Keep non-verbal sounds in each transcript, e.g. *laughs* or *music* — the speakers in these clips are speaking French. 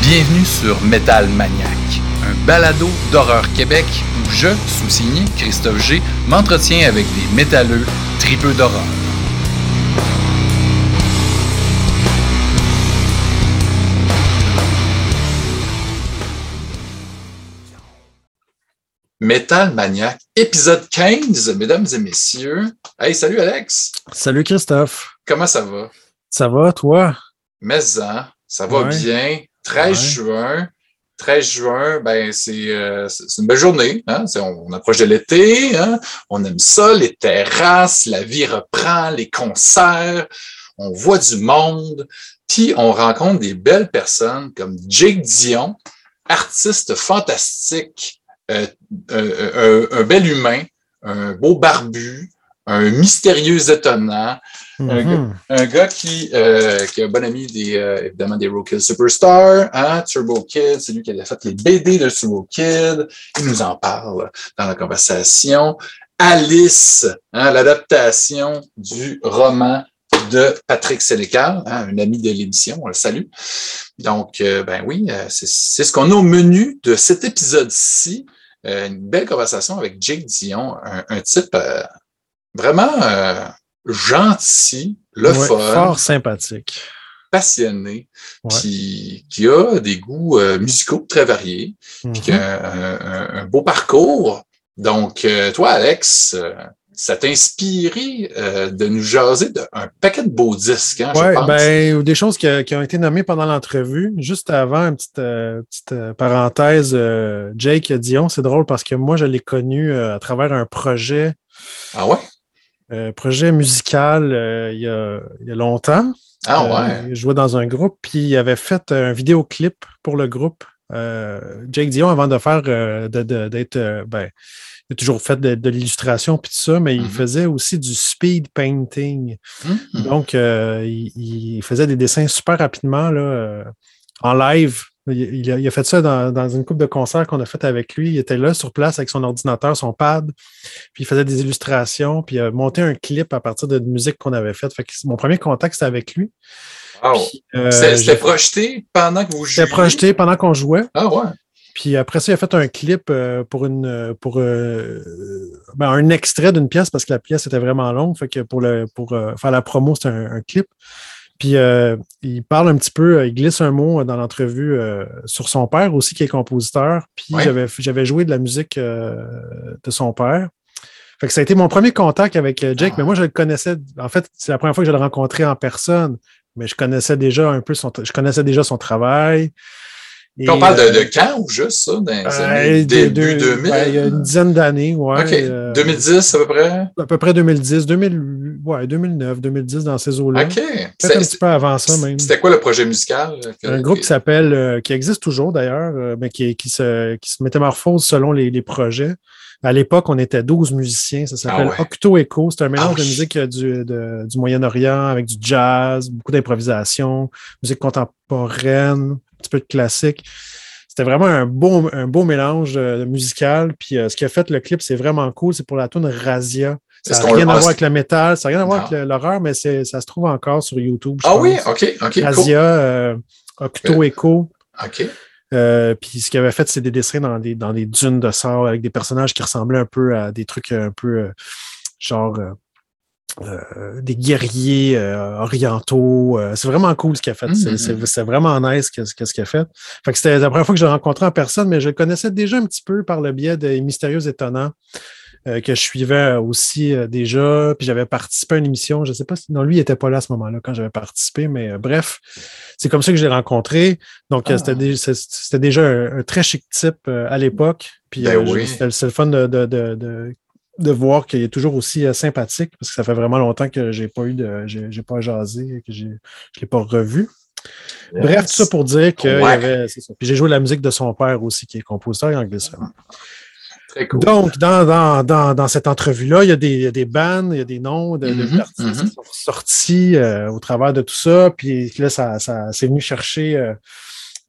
Bienvenue sur Metal Maniac, un balado d'horreur Québec où je, sous-signé Christophe G, m'entretiens avec des métalleux tripeux d'horreur. Metal Maniac, épisode 15, mesdames et messieurs. Hey, salut Alex. Salut Christophe. Comment ça va? Ça va, toi? Mais hein, ça va Ouais. bien. 13 Ouais. juin. 13 juin, ben c'est euh, c'est une belle journée. Hein? On approche de l'été. Hein? On aime ça, les terrasses, la vie reprend, les concerts. On voit du monde. Puis on rencontre des belles personnes comme Jake Dion, artiste fantastique, euh, euh, un, un bel humain, un beau barbu, un mystérieux étonnant, Un Mhm. un gars qui, euh, qui est un bon ami des, euh, évidemment des Rokill Superstar, hein, Turbo Kid, c'est lui qui a fait les BD de Turbo Kid. Il nous en parle dans la conversation. Alice, hein, l'adaptation du roman de Patrick Sénécal, hein, un ami de l'émission, on le salue. Donc, euh, ben oui, euh, c'est c'est ce qu'on a au menu de cet épisode-ci. Euh, une belle conversation avec Jake Dion, un, un type euh, vraiment euh, gentil, le Ouais, fun, Fort sympathique. passionné, puis qui a des goûts musicaux très variés, puis qui Mhm. a un, un- un beau parcours. Donc, euh, toi, Alex, euh, ça t'a inspiré euh, de nous jaser d'un paquet de beaux disques, hein, je pense. ben, ou des choses qui, qui ont été nommées pendant l'entrevue. Juste avant, une petite, euh, petite euh, parenthèse, euh, Jake Dion, c'est drôle parce que moi, je l'ai connu euh, à travers un projet, Ah ouais? euh, projet musical euh, il, y a, il y a longtemps. Ah Euh, ouais? il jouait dans un groupe, puis il avait fait un vidéoclip pour le groupe. Euh, Jake Dion, avant de faire, euh, d'être, euh, ben, il a toujours fait de, de l'illustration puis tout ça, mais il Mhm. faisait aussi du speed painting. Mhm. Donc, euh, il, il faisait des dessins super rapidement là, euh, en live. Il, il a, il a fait ça dans, dans une coupe de concerts qu'on a fait avec lui. Il était là sur place avec son ordinateur, son pad, puis il faisait des illustrations, puis il a monté un clip à partir de musique qu'on avait faite. Fait mon premier contact, c'était avec lui. Wow. Euh, C'était projeté pendant que vous jouiez? C'était projeté pendant qu'on jouait. Ah ouais? Puis après ça, il a fait un clip euh, pour une euh, pour euh, ben, un extrait d'une pièce parce que la pièce était vraiment longue. Fait que pour le pour faire la promo, c'était un, un clip. Puis euh, il parle un petit peu, il glisse un mot dans l'entrevue euh, sur son père aussi, qui est compositeur. Puis Ouais. j'avais joué de la musique euh, de son père. Fait que ça a été mon premier contact avec Jake, Ah. mais moi je le connaissais. En fait, c'est la première fois que je l'ai rencontré en personne, mais je connaissais déjà un peu son je connaissais déjà son travail. Puis on Et, parle de, euh, de quand ou juste ça? Dans euh, début de- 2000? ben, il y a une dizaine d'années, ouais. OK. euh, 2010 à peu près? À peu près 2010, 2000, ouais, 2009, 2010 dans ces eaux-là. OK. Peut-être un petit peu avant ça même. C'était quoi le projet musical? que- Un groupe qui s'appelle, euh, qui existe toujours d'ailleurs, euh, mais qui, qui, se, qui se métamorphose selon les, les projets. À l'époque, on était 12 musiciens. Ça s'appelle Ah ouais. Octo Echo. C'est un mélange Ah de musique euh, du, de- du Moyen-Orient avec du jazz, beaucoup d'improvisation, musique contemporaine, petit peu de classique. C'était vraiment un beau, un beau mélange euh, musical. Puis euh, ce qui a fait le clip, c'est vraiment cool. C'est pour la tune Razia. Ça n'a rien à voir avec le métal, ça n'a rien à voir Non. avec l'horreur, mais ça se trouve encore sur YouTube. je Ah oui? OK, OK, cool. Razia, euh, Octo Echo. OK. Euh, puis ce qu'il avait fait, c'est des dessins dans des, dans des dunes de sable avec des personnages qui ressemblaient un peu à des trucs un peu euh, genre euh, des guerriers euh, orientaux. Euh, c'est vraiment cool ce qu'il a fait. C'est- Mhm. C'est vraiment nice qu'est-ce qu'est-ce qu'il a fait. Fait que c'était la première fois que je l'ai rencontré en personne, mais je le connaissais déjà un petit peu par le biais des Mystérieux Étonnants. euh, que je suivais aussi euh, déjà, puis j'avais participé à une émission, je ne sais pas si, non, lui, il n'était pas là à ce moment-là quand j'avais participé, mais euh, bref, c'est comme ça que je l'ai rencontré. Donc, Ah. c'était déjà un, un très chic type euh, à l'époque. Puis Ben oui. c'était c'est le fun de, de, de, de, de voir qu'il est toujours aussi euh, sympathique, parce que ça fait vraiment longtemps que j'ai pas eu de. j'ai pas jasé, que je l'ai pas revu. Bref, tout ça pour dire que Ouais. avait. ça. Puis j'ai joué la musique de son père aussi, qui est compositeur et. Très cool. Donc, dans, dans, dans, dans cette entrevue-là, il y, a des, des bands, il y a des noms de, d'artistes mhm. qui sont sortis euh, au travers de tout ça. Puis là, ça, ça c'est venu chercher euh,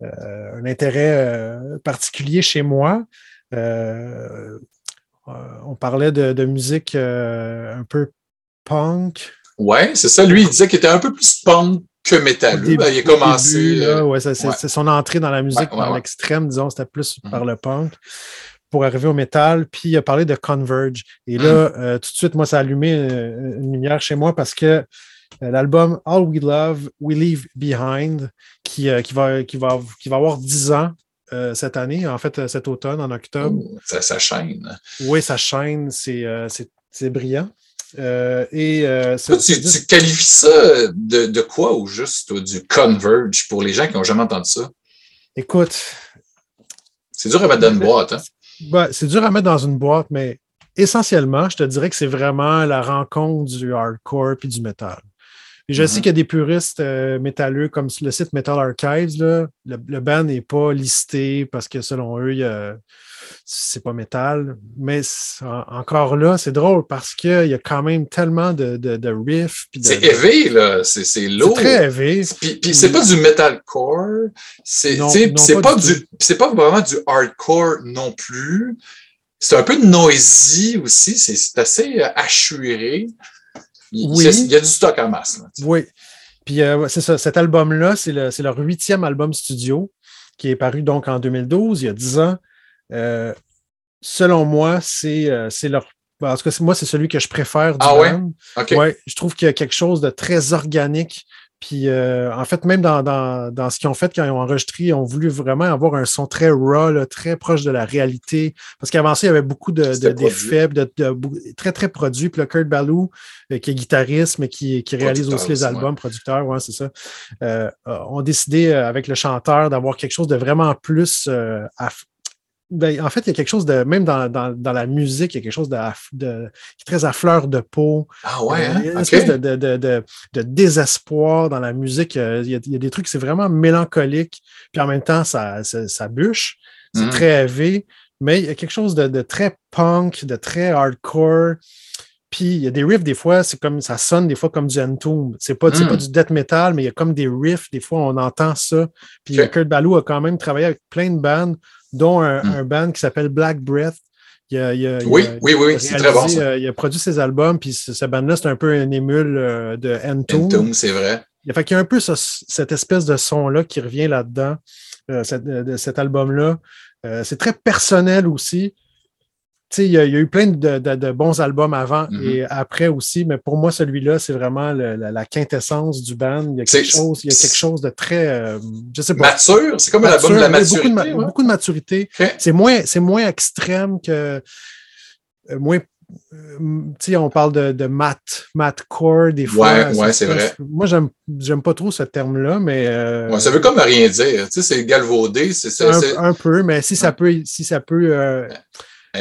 euh, un intérêt particulier chez moi. Euh, on parlait de, de musique euh, un peu punk. Ouais, c'est ça. Lui, il disait qu'il était un peu plus punk que. Ben, il a commencé. Euh, ouais, c'est, ouais. son entrée dans la musique, Ouais, ouais. l'extrême, disons, c'était plus Mhm. par le punk pour arriver au métal. Puis il a parlé de Converge. Et Mhm. là, euh, tout de suite, moi, ça a allumé euh, une lumière chez moi parce que euh, l'album All We Love, We Leave Behind, qui, euh, qui, va, qui, va, qui va avoir 10 ans euh, cette année, en fait, euh, cet automne, en octobre. oh, ça, ça chaîne. Oui, ça chaîne, c'est, euh, c'est, c'est brillant. Euh, et euh, tu, tu qualifies ça de, de quoi au juste, du converge pour les gens qui n'ont jamais entendu ça? écoute, C'est dur à mettre dans une boîte, hein? Ben, c'est dur à mettre dans une boîte, mais essentiellement, je te dirais que c'est vraiment la rencontre du hardcore puis du metal. Et je Mhm. sais qu'il y a des puristes euh, métalleux comme le site Metal Archives, là, le, le band n'est pas listé parce que selon eux, c'est pas métal. Mais en- encore là, c'est drôle parce qu'il y a quand même tellement de, de, de riffs. C'est élevé, là. C'est c'est C'est lourd. très élevé. Puis, puis c'est pas du metalcore, c'est pas pas, du du, c'est pas vraiment du hardcore non plus. C'est un peu noisy aussi, c'est c'est assez euh, assuré. Il, Oui. il y a du stock en masse. là. Oui. Puis euh, c'est ça, cet album-là, c'est, le- c'est leur huitième album studio qui est paru donc en 2012, il y a 10 ans. Euh, selon moi, c'est, euh, leur. ben, En tout cas, moi, c'est celui que je préfère du Ah ouais? band. OK. Ouais, je trouve qu'il y a quelque chose de très organique. Puis, euh, en fait, même dans, dans, dans ce qu'ils ont fait quand ils ont enregistré, ils ont voulu vraiment avoir un son très raw, là, très proche de la réalité. Parce qu'avant ça, il y avait beaucoup de, C'était de- d'effets, de, de- beaucoup- très, très produits. Puis là, Kurt Ballou, euh, qui est guitariste, mais qui, qui réalise aussi les albums, producteur, ouais, c'est ça, euh, ont décidé euh, avec le chanteur d'avoir quelque chose de vraiment plus euh, aff- ben, en fait, il y a quelque chose de, même dans, dans, dans la musique, il y a quelque chose de, qui est très à fleur de peau. Ah ouais, hein? Il y a une OK. espèce de, de, désespoir dans la musique. Euh, Il y a, il y a des trucs, c'est vraiment mélancolique, puis en même temps, ça, ça, ça bûche. C'est Mhm. très élevé, mais il y a quelque chose de, de très punk, de très hardcore. Puis il y a des riffs, des fois, c'est comme ça sonne des fois comme du Entomb. C'est pas, Mm. pas du death metal, mais il y a comme des riffs, des fois on entend ça. Puis. Kurt Ballou a quand même travaillé avec plein de bands, dont un, Mm. un band qui s'appelle Black Breath. Il a, il a- il Oui, a- oui, oui, c'est très bon, ça. euh, il a produit ses albums, puis ce, band-là, c'est un peu un émule euh, de Entomb. Entomb, c'est vrai. Il fait y a un peu ce- cette espèce de son-là qui revient là-dedans, euh, euh, cet album-là. C'est très personnel aussi. Il y, a, il y a eu plein de, de- de bons albums avant Mhm. et après aussi, mais pour moi, celui-là, c'est vraiment le- la, la quintessence du band. Il y a quelque, chose, il y a quelque chose de très. euh, je sais pas. Mature, c'est comme l'album de la maturité. Beaucoup de, ouais. beaucoup de maturité. C'est moins, c'est moins extrême que. euh, moins. euh, tu sais, on parle de, de mat, matcore des fois. Ouais, ouais, c'est vrai. Moi, j'aime, j'aime pas trop ce terme-là, mais. euh, Ouais, ça veut comme rien dire. Tu sais, c'est galvaudé, c'est un, peu, mais si ça peut, si ça peut euh,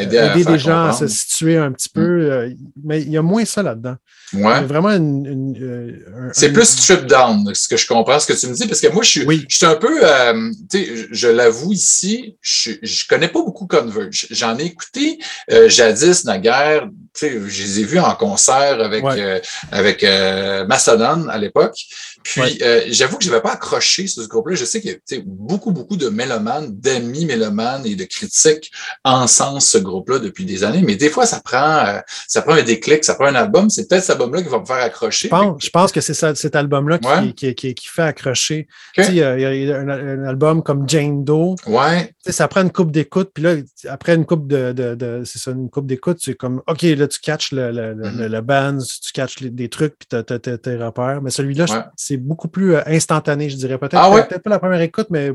aider, à aider des gens à se situer un petit peu, euh, mais il y a moins ça là-dedans. Ouais. vraiment une. une, euh, un- C'est un- plus strip down, ce que je comprends, ce que tu me dis, parce que moi, je suis, Oui. je suis un peu, euh, tu sais, je, je l'avoue ici, je, je connais pas beaucoup Converge. J'en ai écouté euh, jadis, naguère, tu sais, je les ai vus en concert avec, Ouais. euh, avec euh, Mastodon à l'époque. Puis, Ouais. euh, j'avoue que je n'avais pas accroché sur ce groupe-là. Je sais qu'il y a beaucoup, beaucoup de mélomanes, d'amis mélomanes et de critiques encensent ce groupe-là depuis des années. Mais des fois, ça prend, euh, ça prend un déclic, ça prend un album. C'est peut-être cet album-là qui va me faire accrocher. Je pense, je pense que c'est ça- cet album-là qui, Ouais. qui, qui- qui fait accrocher. Ok. Tu sais, Il y a, il y a un, un album comme Jane Doe. Ouais. Ça prend une coupe d'écoute, puis là, après une coupe de, de, de- c'est ça, une coupe d'écoute, c'est comme OK, là, tu catches le, le, le- Mhm. le band, tu catches les- des trucs, puis tu as, tes repères. Mais celui-là, Ouais. c'est beaucoup plus euh, instantané, je dirais. Peut-être Ah ouais? peut-être pas la première écoute, mais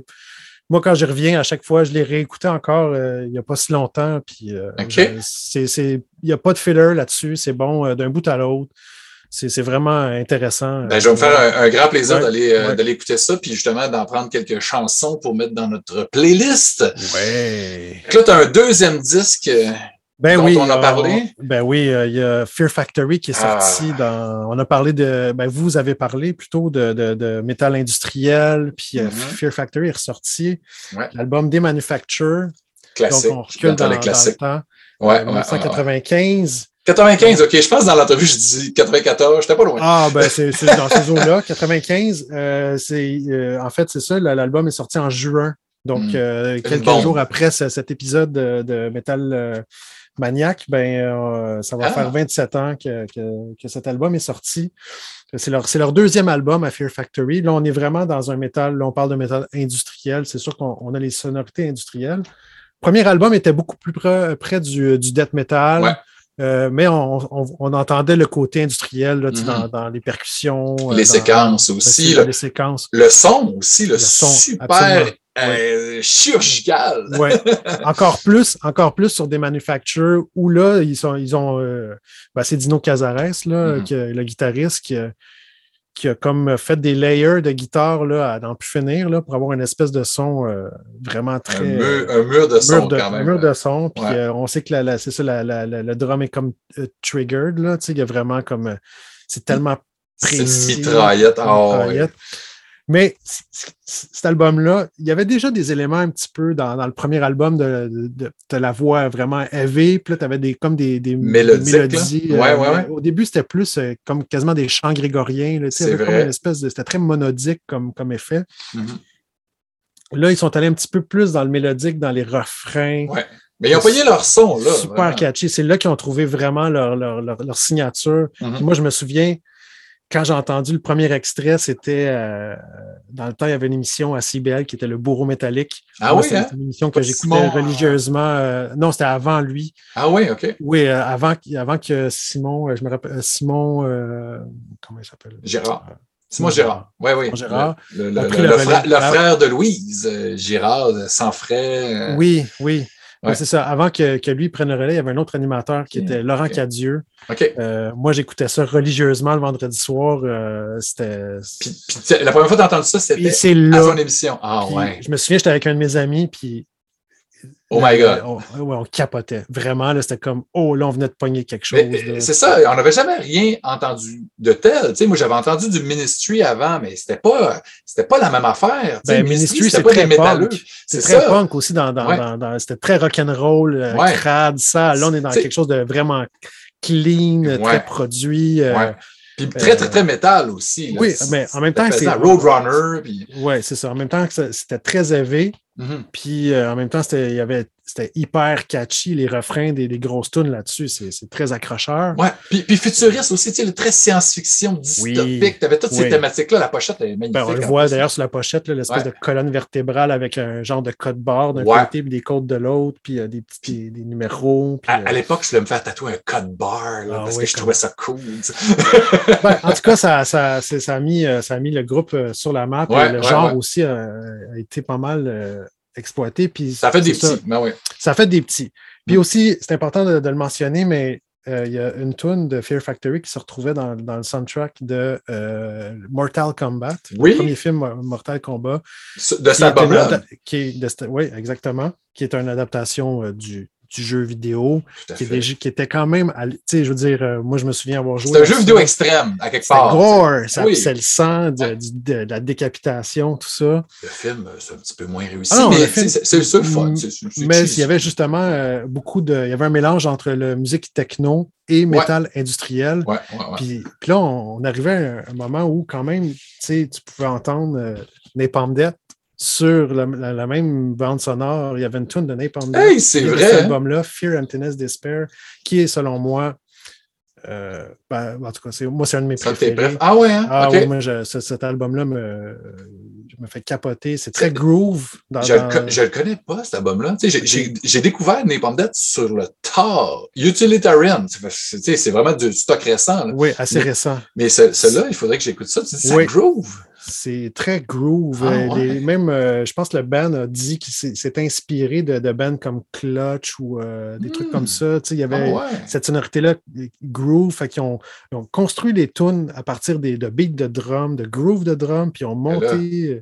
moi, quand je reviens, à chaque fois, je l'ai réécouté encore euh, il n'y a pas si longtemps. Puis euh, je- il n'y a pas de filler là-dessus. C'est bon euh, d'un bout à l'autre. C'est c'est vraiment intéressant. Ben, je vais me faire un, un grand plaisir Ouais, d'aller euh, ouais. d'aller écouter ça, puis justement d'en prendre quelques chansons pour mettre dans notre playlist. Ouais. Donc Là, tu as un deuxième disque. euh, Ben dont oui, on a euh, parlé? ben oui, euh, il y a Fear Factory qui est Ah. sorti dans. On a parlé de. Ben vous avez parlé plutôt de, de, de métal industriel, puis euh, Mhm. Fear Factory est ressorti. Ouais. L'album Demanufacture. Classique. Donc on recule dans, les dans le classiques. temps. Ouais, Euh, ouais, ouais, ouais. 1995. 95, OK. Je pense que dans l'entrevue, je dis 94. J'étais pas loin. Ah, ben *laughs* c'est dans ces eaux-là. 95, euh, c'est euh, en fait, c'est ça, la- l'album est sorti en juin. Donc, Mm. euh, quelques jours après ce- cet épisode de, de Metal, Maniac, ben, ça va Ah. faire 27 ans que, que- que cet album est sorti. C'est leur, leur deuxième album à Fear Factory. Là, on est vraiment dans un métal, là, on parle de métal industriel. C'est sûr qu'on on a les sonorités industrielles. Le premier album était beaucoup plus près, près du, du death metal. Ouais. Euh, mais on, on- on entendait le côté industriel là, sais, Mhm. dans, dans les percussions. euh, Les dans- séquences aussi. dans Le, les séquences. le son aussi, le, Le son, super euh, chirurgical. Ouais. encore plus, encore plus sur des manufactures où là, ils sont, ils ont, euh, ben, c'est Dino Cazares, là, Mhm. qui le guitariste, qui qui a comme fait des layers de guitare là, à n'en plus finir là, pour avoir une espèce de son euh, vraiment très. un, mur, un mur de un son de, quand un même. mur de son. Puis Ouais. euh, on sait que la, la- c'est ça, la- la- la- le drum est comme euh, triggered. Là, tu sais, il y a vraiment comme. euh, c'est tellement C'est précis. une mitraillette. Ah. Mais cet album-là, il y avait déjà des éléments un petit peu dans, dans le premier album de, de, la voix vraiment heavy. Puis là, tu avais des, comme des, des mélodies. Ouais, euh, ouais, ouais. Au début, c'était plus euh, comme quasiment des chants grégoriens. C'était très monodique comme, comme effet. Mhm. Là, ils sont allés un petit peu plus dans le mélodique, dans les refrains. Ouais. Mais ils ont payé leur son, là. Super vraiment. catchy. C'est là qu'ils ont trouvé vraiment leur, leur, leur, leur signature. Mhm. Puis Moi, je me souviens, quand j'ai entendu le premier extrait, c'était euh, dans le temps, il y avait une émission à CBL qui était le Bourreau métallique. Ah Moi, oui, c'était hein? une émission que j'écoutais religieusement. euh, non, c'était avant lui. Ah oui, OK. Oui, euh, avant, qu- avant que Simon, je me rappelle, Simon, comment il s'appelle? Gérard. Simon Gérard. Oui, oui. Gérard. Le, Ah. frère de Louise, Gérard, sans frais. Oui, oui. Ouais. Oui, C'est ça. Avant que, que lui prenne le relais, il y avait un autre animateur qui était Laurent ok. Cadieux. Euh, moi, j'écoutais ça religieusement le vendredi soir. euh, c'était. La première fois que tu as entendu ça, c'était à son émission. Ah Puis ouais. Je me souviens, j'étais avec un de mes amis, puis. Oh my God. On, ouais, on capotait. Vraiment, là, c'était comme, oh, là, on venait de pogner quelque chose. C'est ça, on n'avait jamais rien entendu de tel. Tu sais, moi, j'avais entendu du Ministry avant, mais c'était pas, pas la même affaire. Ben, Ministry, c'est très punk. C'est très ça. punk aussi. Dans, dans, Ouais. dans- dans- c'était très rock'n'roll, euh, Ouais. crade, ça. Là, on est dans quelque chose de vraiment clean, très produit. euh. Puis très, très, très métal aussi. là. oui, mais en même temps, C'était c'est-. Roadrunner. Puis... Ouais, c'est ça. En même temps, que c'était très élevé. Mhm. Puis euh, en même temps, il y avait- c'était hyper catchy, les refrains des, des grosses tunes là-dessus. C'est très accrocheur. Ouais. Puis, puis futuriste aussi, tu sais, le très science-fiction, dystopique. Oui. Tu avais toutes ces thématiques-là. La pochette est magnifique. Ben, on le voit d'ailleurs sur la pochette, l'espèce Ouais. de colonne vertébrale avec un genre de code barre d'un Ouais. côté puis des codes de l'autre, puis euh, des petits des, des numéros. puis, À, euh, à l'époque, je voulais me faire tatouer un code bar là, Ah parce oui, que je trouvais ça cool. *laughs* ben, en tout cas, ça, ça, ça, a mis, euh, ça a mis le groupe sur la map. Ouais, et le genre aussi a été pas mal exploité. Puis Ça fait des ça. petits. Ben oui. Ça fait des petits. Puis Mm. aussi, c'est important de, de le mentionner, mais euh, il y a une tune de Fear Factory qui se retrouvait dans, dans le soundtrack de euh, Mortal Kombat, Oui. le premier film euh, Mortal Kombat. De cet album-là. Oui, exactement. Qui est une adaptation euh, du, du jeu vidéo, qui, était quand même, tu sais, je veux dire, euh, moi je me souviens avoir joué. C'est un jeu vidéo extrême, à quelque part. gore, ça Oui. c'est le sang, de, Ouais. la décapitation, tout ça. Le film, euh, c'est un petit peu moins réussi, Ah non, mais c'est le fun. Mm, Mais il y avait justement euh, beaucoup de. Il y avait un mélange entre la musique techno et métal industriel. Ouais, ouais, ouais. Puis, puis là, on, on arrivait à un, moment où, quand même, tu sais, tu pouvais entendre euh, Napalm Death sur la, la- la même bande sonore. Il y avait une tune de Napalm. Hey, c'est vrai, Cet hein? album-là, Fear, Emptiness, Despair, qui est, selon moi, euh, ben, en tout cas, c'est, moi, c'est un de mes Ça, préférés. Ah ouais, hein? Ah oui, moi, je- ce- cet album-là me, me fait capoter. C'est très groove. Dans, Je, le dans- je le connais pas, cet album-là. J'ai- découvert Napalm Death sur le tard. Utilitarian. C'est vraiment du stock récent. là. Oui, assez Mais- récent. Mais ce- celui-là, il faudrait que j'écoute ça. Tu dis, ça groove. C'est très groove. Ah, Euh, les- même, euh, je pense que le band a dit qu'il s'est inspiré de, de bands comme Clutch ou euh, des trucs Hmm. comme ça. Tu sais, il y avait Ah ouais. cette sonorité-là, groove. Fait ont, ils ont construit les tunes à partir des, de beats de drum, de groove de drum, puis ils ont monté.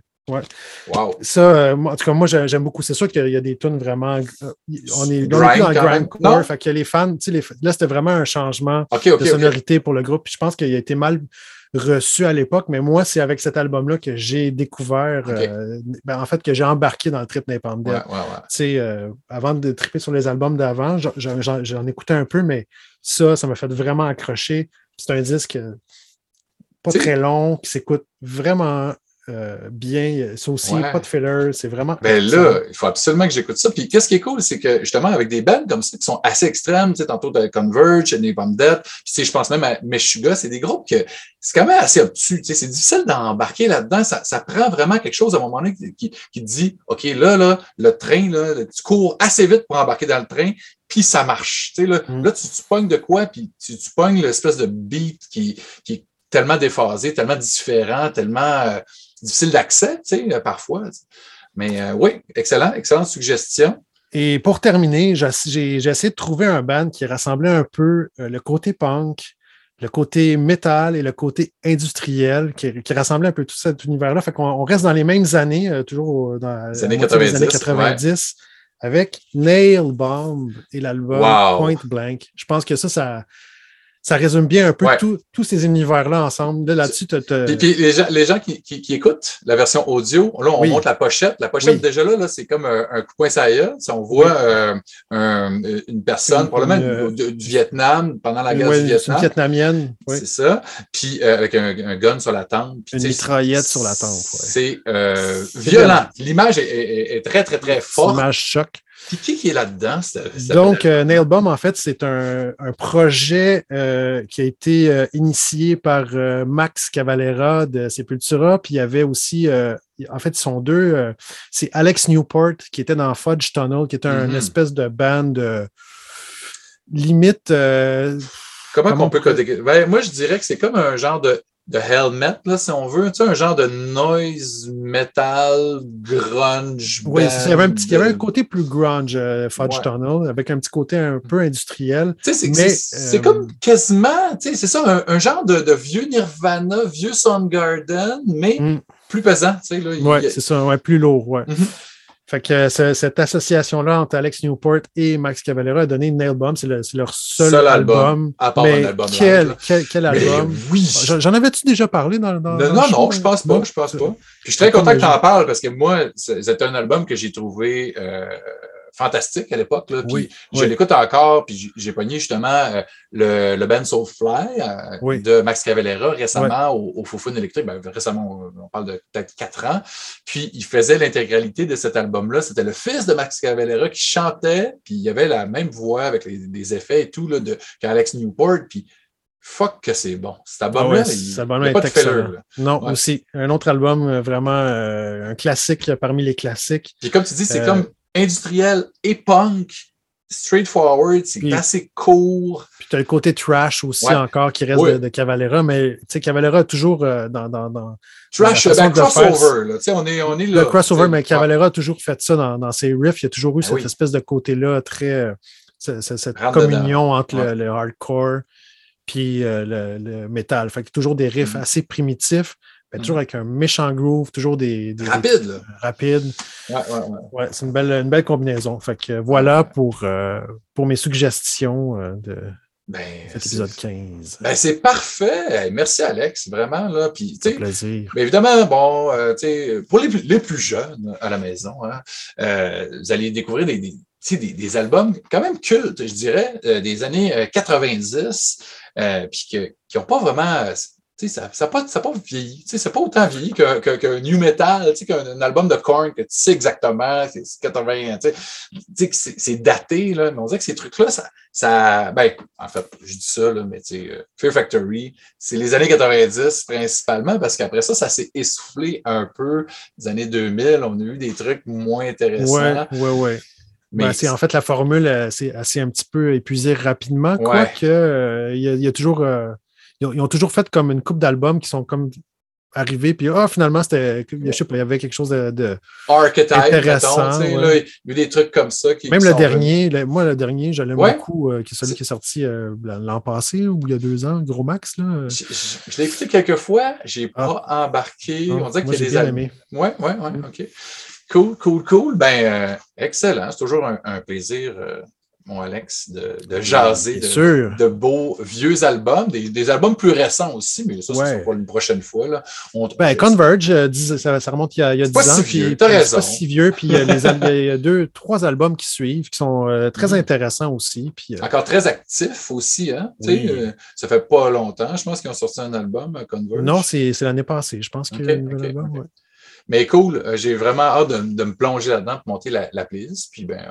Wow. Ça, euh, moi, en tout cas, moi, j'ai- j'aime beaucoup. C'est sûr qu'il y a des tunes vraiment. euh, on est, dans le grindcore. Fait que les fans, les- là, c'était vraiment un changement de sonorité pour le groupe. Puis je pense qu'il a été mal reçu à l'époque, mais moi, c'est avec cet album-là que j'ai découvert, euh, ben, en fait, que j'ai embarqué dans le trip Napalm Death. ouais, ouais. Euh, avant de triper sur les albums d'avant, j'en- écoutais un peu, mais ça, ça m'a fait vraiment accrocher. C'est un disque euh, pas très long, qui s'écoute vraiment euh, bien. C'est aussi Ouais. pas de filler. C'est vraiment. Ben là, il faut absolument que j'écoute ça. Puis qu'est-ce qui est cool, c'est que justement, avec des bands comme ça qui sont assez extrêmes, tu sais, tantôt de Converge, Napalm Death, puis tu sais, je pense même à Meshuga, c'est des groupes que c'est quand même assez obtus. Tu sais, c'est difficile d'embarquer là-dedans. Ça, ça prend vraiment quelque chose à un moment donné qui, qui, qui dit OK, là, là, le train, là, tu cours assez vite pour embarquer dans le train, puis ça marche. Tu sais, là, Mm. là tu, tu pognes de quoi, puis tu, tu pognes l'espèce de beat qui, qui est tellement déphasé, tellement différent, tellement euh, difficile d'accès, tu sais, euh, parfois. Mais euh, oui, excellent, excellente suggestion. Et pour terminer, j'ai essayé de trouver un band qui rassemblait un peu euh, le côté punk, le côté métal et le côté industriel, qui, qui rassemblait un peu tout cet univers-là. Fait qu'on on reste dans les mêmes années, euh, toujours dans Les la années moitié des 90, années 90, avec Nail Bomb et l'album Wow. Point Blank. Je pense que ça, ça, ça résume bien un peu Ouais. tout- tous ces univers-là ensemble. Là, Là-dessus, Puis, puis les gens, les gens qui, qui, qui écoutent la version audio, là, on Oui. montre la pochette. La pochette, Oui. déjà là, là c'est comme un, un coup gueule. Si on voit euh, un- une personne, Une- probablement une, du, du Vietnam, pendant la guerre du c'est une Vietnam. vietnamienne. oui. C'est ça. Puis euh, avec un, un gun sur la tempe. Puis, Une mitraillette sur la tempe, ouais. C'est euh, violent. L'image est, est- est très, très, très forte. une image choc. Puis qui, qui est là-dedans? Donc, euh, Nailbomb, en fait, c'est un, un projet euh, qui a été euh, initié par euh, Max Cavalera de Sepultura. Puis il y avait aussi, en fait, ils sont deux. c'est Alex Newport qui était dans Fudge Tunnel, qui était un Mhm. espèce de band limite. Comment, comment on peut coder- Ben, moi, je dirais que c'est comme un genre de, de helmet, là, si on veut. Tu sais, un genre de noise metal, grunge. oui, il y avait un, petit, il y avait un band. côté plus grunge, euh, Fudge Ouais. Tunnel, avec un petit côté un peu industriel. Tu sais, c'est- Mais, c'est c'est euh, comme quasiment, tu sais, c'est ça, un, un genre de, de vieux Nirvana, vieux Soundgarden, mais Mm. plus pesant, tu sais, là. c'est ça, ouais, plus lourd, ouais. Mhm. Fait que euh, ce- cette association-là entre Alex Newport et Max Cavalera a donné Nailbomb. C'est le- c'est leur seul, Seul album, album. à part Mais un album quel, quel, quel Mais album? oui! J'en avais-tu déjà parlé dans, dans Non, dans non, le show? non, je pense pas, Non? je pense pas. Puis je suis très content que tu en parles parce que moi, c'est c'est un album que j'ai trouvé euh, fantastique à l'époque. là. Puis Oui, je oui. l'écoute encore, puis j'ai- pogné justement euh, le, le band Soulfly euh, Oui. de Max Cavalera récemment au, au Faux Fun électrique. Ben, récemment, on, on parle de peut-être quatre ans. Puis il faisait l'intégralité de cet album-là. C'était le fils de Max Cavalera qui chantait, puis il y avait la même voix avec les, des effets et tout là, de qu'Alex Newport. Puis fuck que c'est bon. Cet Ah album-là, ouais, il cet n'y album-là a pas de filler. Non, Ouais. aussi. Un autre album, euh, vraiment euh, un classique parmi les classiques. Puis comme tu dis, c'est Euh, comme industriel et punk, straightforward, c'est assez court. Puis tu as le côté trash aussi Ouais. encore qui reste Oui. de, de Cavalera, mais tu sais, Cavalera a toujours euh, dans, dans, dans Trash, ben, crossover, là. On est, on est là. le crossover, mais Cavalera a toujours fait ça dans, dans ses riffs. Il y a toujours eu Ah cette oui. espèce de côté-là très. euh, ce- ce- cette communion entre Ouais. le, le hardcore puis euh, le, le métal. Fait que toujours des riffs Mhm. assez primitifs, mais toujours avec un méchant groove, toujours des. Rapide, là. des- rapides. Ouais, ouais, ouais. Ouais, c'est une belle, une belle combinaison. Fait que euh, voilà pour, euh, pour mes suggestions euh, de Ben, cet épisode 15. ben, c'est parfait. Merci, C'est vraiment, là. Puis, tu C'est un sais, plaisir. Mais évidemment, bon, euh, tu sais, pour les plus, les plus jeunes à la maison, hein, euh, vous allez découvrir des, des, des, des albums quand même cultes, je dirais, euh, des années euh, 90, euh, puis que- qui n'ont pas vraiment. Euh, tu sais, ça n'a pas, ça pas vieilli. Tu sais, c'est pas autant vieilli qu'un que, qu'un new metal, tu sais, qu'un un album de Korn que tu sais exactement, c'est c'est 80, tu sais, tu sais, que c'est daté, là, mais on dirait que ces trucs-là, ça, ça, ben, en fait, je dis ça, là, mais tu sais, euh, Fear Factory, c'est les années 90 principalement, parce qu'après ça, ça s'est essoufflé un peu. Les années 2000, on a eu des trucs moins intéressants. Ouais, ouais, ouais. mais Ben, c'est en fait la formule, euh, c'est assez un petit peu épuisé rapidement, Ouais. quoique euh, il y, a- il y a toujours. euh, ils, ont, ils ont toujours fait comme une coupe d'albums qui sont comme arrivés, puis ah, finalement, c'était. Je sais pas, il y avait quelque chose de. Intéressant, ouais. là, il y a eu des trucs comme ça. Qui, Même qui le dernier, le- moi, le dernier, je l'aime Ouais. beaucoup, euh, qui est celui qui est sorti euh, l'an passé ou il y a deux ans, Gros Max. Là. Je, je- je l'ai écouté quelques fois, j'ai pas embarqué. Non, on dirait Ah. qu'il y a des aimé. Ouais, ouais, ouais, OK. Cool, cool, cool. Ben, euh, excellent. C'est toujours un, un plaisir mon Alex, de, de jaser de, beaux vieux albums, des, des albums plus récents aussi, mais ça, Ouais. c'est pour une prochaine fois. Là. On, Ben, Converge, euh, ça, ça remonte il y a, il y a C'est 10 pas ans. si vieux, puis raison. Pas si vieux. Puis il y a deux, trois albums qui suivent qui sont euh, très Mhm. intéressants aussi. Puis, euh, Encore très actif aussi, hein? Oui. ça fait pas longtemps. Je pense qu'ils ont sorti un album, Converge. non, c'est l'année passée, je pense qu'il y a Ok, un nouvel ok, album. ok. ouais. Mais cool, j'ai vraiment hâte de, de me plonger là-dedans pour monter la, la playlist. Puis ben,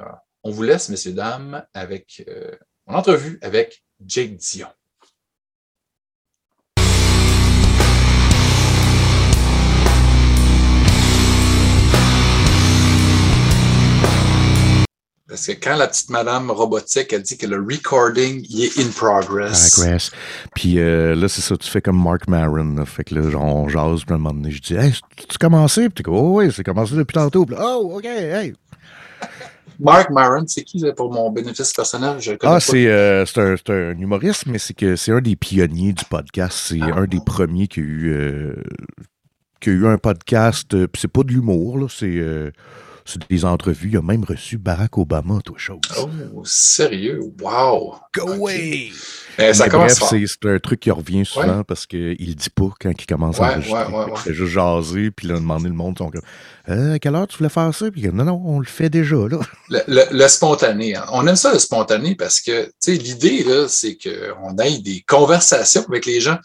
on vous laisse, messieurs, dames, avec euh, mon entrevue avec Jake Dion. Parce que quand la petite madame robotique a dit que le recording est in progress. Progress. Puis euh, là, c'est ça, tu fais comme Mark Maron. là. Fait que là, genre, on jase, puis à un moment donné, je dis, hey, tu commencé? Puis tu dis, oh, oui, c'est commencé depuis tantôt. Puis oh, OK, hey. Mark Maron, c'est qui pour mon bénéfice personnel? Je Ah, c'est euh, c'est un, un humoriste, mais c'est que c'est un des pionniers du podcast. C'est Ah. un des premiers qui a eu, euh, qui a eu un podcast. euh, c'est pas de l'humour, là, c'est c'est des entrevues. Il a même reçu Barack Obama, toi, chose. Oh, sérieux? Wow! Go away! Eh, ça bref, c'est un truc qui revient souvent parce qu'il le dit pas quand il commence Ouais, à enregistrer. ouais. Il fait juste jaser, puis là, demander le monde, ils sont comme euh, à quelle heure tu voulais faire ça? Puis il dit, non, non, on le fait déjà, là. Le, le- le spontané. hein. On aime ça, le spontané, parce que tu sais, l'idée, là, c'est qu'on ait des conversations avec les gens.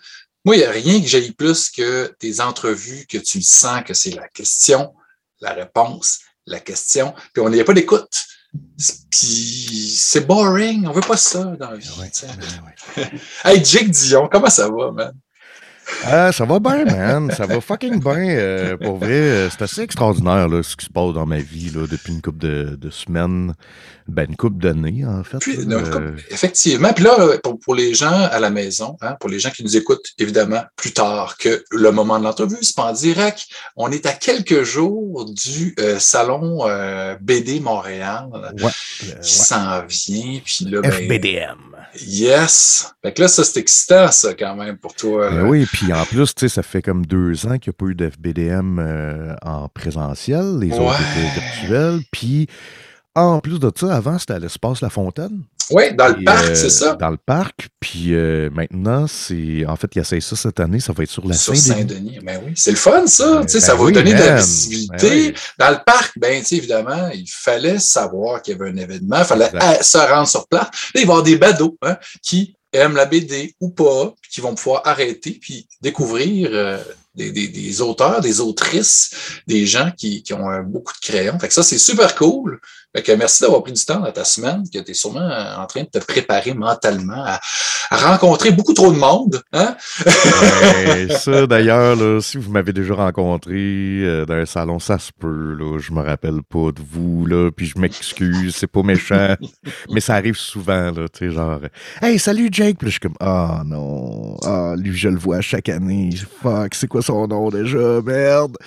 Moi, il n'y a rien que j'aille plus que des entrevues que tu sens que c'est la question, la réponse, la question, puis on n'y a pas d'écoute. Puis c'est boring, on veut pas ça dans la vie. Ouais. *laughs* Hey, Jake Dion, comment ça va, man? Euh, ça va bien, man. Ça va fucking bien. Euh, pour vrai, euh, c'est assez extraordinaire là, ce qui se passe dans ma vie là, depuis une couple de, de semaines. Ben, une couple d'années, en fait. Puis, Euh, effectivement. Puis là, pour, pour les gens à la maison, hein, pour les gens qui nous écoutent, évidemment, plus tard que le moment de l'entrevue, c'est pas en direct. On est à quelques jours du euh, salon euh, BD Montréal ouais, euh, qui s'en vient. Puis là, ben, FBDM. yes. Fait que là, ça, c'est excitant, ça, quand même, pour toi. Ben oui, puis en plus, tu sais, ça fait comme deux ans qu'il n'y a pas eu de FBDM euh, en présentiel. Les autres étaient virtuels. Puis en plus de ça, avant, c'était à l'espace La Fontaine. Oui, dans le Et, parc, euh, c'est ça. Dans le parc. Puis euh, maintenant, c'est. En fait, il essaye ça cette année. Ça va être sur la sur Saint-Denis. Saint-Denis. Ben oui, c'est le fun, ça. Ben ça va oui, donner de la visibilité. Ben oui. Dans le parc, ben, évidemment, il fallait savoir qu'il y avait un événement. Il fallait à- se rendre sur place. Là, il va y avoir des badauds hein, qui aiment la BD ou pas, puis qui vont pouvoir arrêter puis découvrir euh, des, des- auteurs, des autrices, des gens qui, qui ont euh, beaucoup de crayons. Fait que ça, c'est super cool. Fait que merci d'avoir pris du temps dans ta semaine, que tu es sûrement en train de te préparer mentalement à rencontrer beaucoup trop de monde. Hein? Ouais, *laughs* ça, d'ailleurs, si vous m'avez déjà rencontré euh, dans un salon, ça se peut. Là, je me rappelle pas de vous, là, puis je m'excuse, c'est pas méchant, *laughs* mais ça arrive souvent, là, tu sais, genre, hey, salut Jake, puis je suis comme, ah non, ah, lui, je le vois chaque année, fuck, c'est quoi son nom déjà, merde.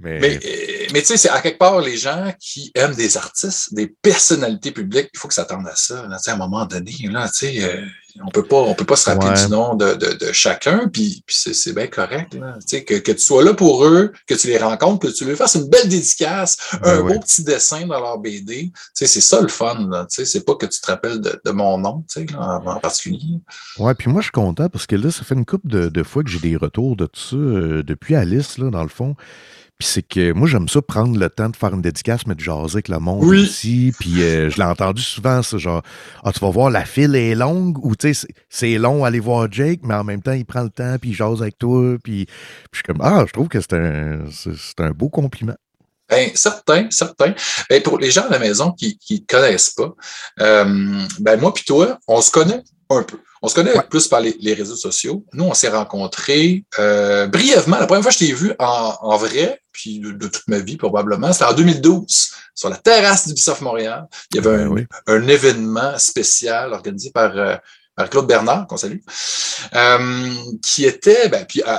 Mais, Mais, euh, mais tu sais, c'est à quelque part les gens qui aiment des artistes, des personnalités publiques, il faut que s'attendent à ça. Là, Tu sais, à un moment donné, là, tu sais, euh, on peut pas, on peut pas se rappeler Ouais. du nom de, de, de chacun, puis, puis c'est, c'est bien correct. Là, que, que tu sois là pour eux, que tu les rencontres, que tu leur fasses une belle dédicace, un Ouais, beau petit dessin dans leur BD. C'est ça le fun. C'est pas que tu te rappelles de, de mon nom, là, en, en particulier. Ouais, puis moi, je suis content parce que là, ça fait une couple de, de fois que j'ai des retours de tout ça euh, depuis Alice, là, dans le fond. Puis c'est que moi, j'aime ça prendre le temps de faire une dédicace, mais de jaser avec le monde Oui. aussi. Puis euh, je l'ai entendu souvent, ça, genre, ah, tu vas voir, la file est longue, ou tu sais, c'est- long aller voir Jake, mais en même temps, il prend le temps, puis il jase avec toi. Puis, puis je suis comme, ah, je trouve que c'est un, c'est un beau compliment. Ben, certains, certains. Ben, pour les gens à la maison qui ne te connaissent pas, euh, ben, moi puis toi, on se connaît un peu. On se connaît Ouais. plus par les, les réseaux sociaux. Nous, on s'est rencontrés euh, brièvement. La première fois que je t'ai vu en, en vrai, puis de, de toute ma vie probablement, c'était en 2012, sur la terrasse d'Ubisoft Montréal. Il y avait Ben un, oui. un événement spécial organisé par, euh, par Claude Bernard, qu'on salue, euh, qui était, ben, puis euh,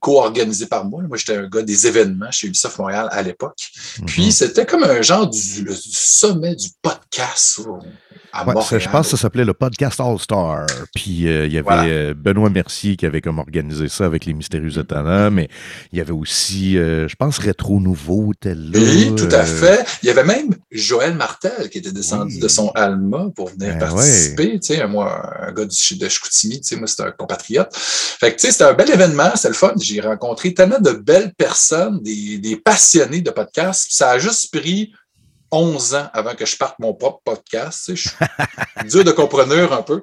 co-organisé par moi. Moi, j'étais un gars des événements chez Ubisoft Montréal à l'époque. Mhm. Puis, c'était comme un genre du, le- du sommet du podcast Ouais, ça, Montréal. je pense que ça s'appelait le podcast All-Star. Puis euh, il y avait Voilà. euh, Benoît Mercier qui avait comme organisé ça avec les Mystérieux Étonnants, mais il y avait aussi, euh, je pense, Rétro Nouveau était là. Oui, tout à fait. Il y avait même Joël Martel qui était descendu Oui. de son Alma pour venir Ben participer. Tu sais, moi, un gars du, de Chicoutimi, tu sais, moi, c'était un compatriote. Fait que, tu sais, c'était un bel événement, c'était le fun. J'ai rencontré tellement de belles personnes, des, des passionnés de podcasts. Ça a juste pris 11 ans avant que je parte mon propre podcast. Tu sais, je suis dur de comprendre un peu.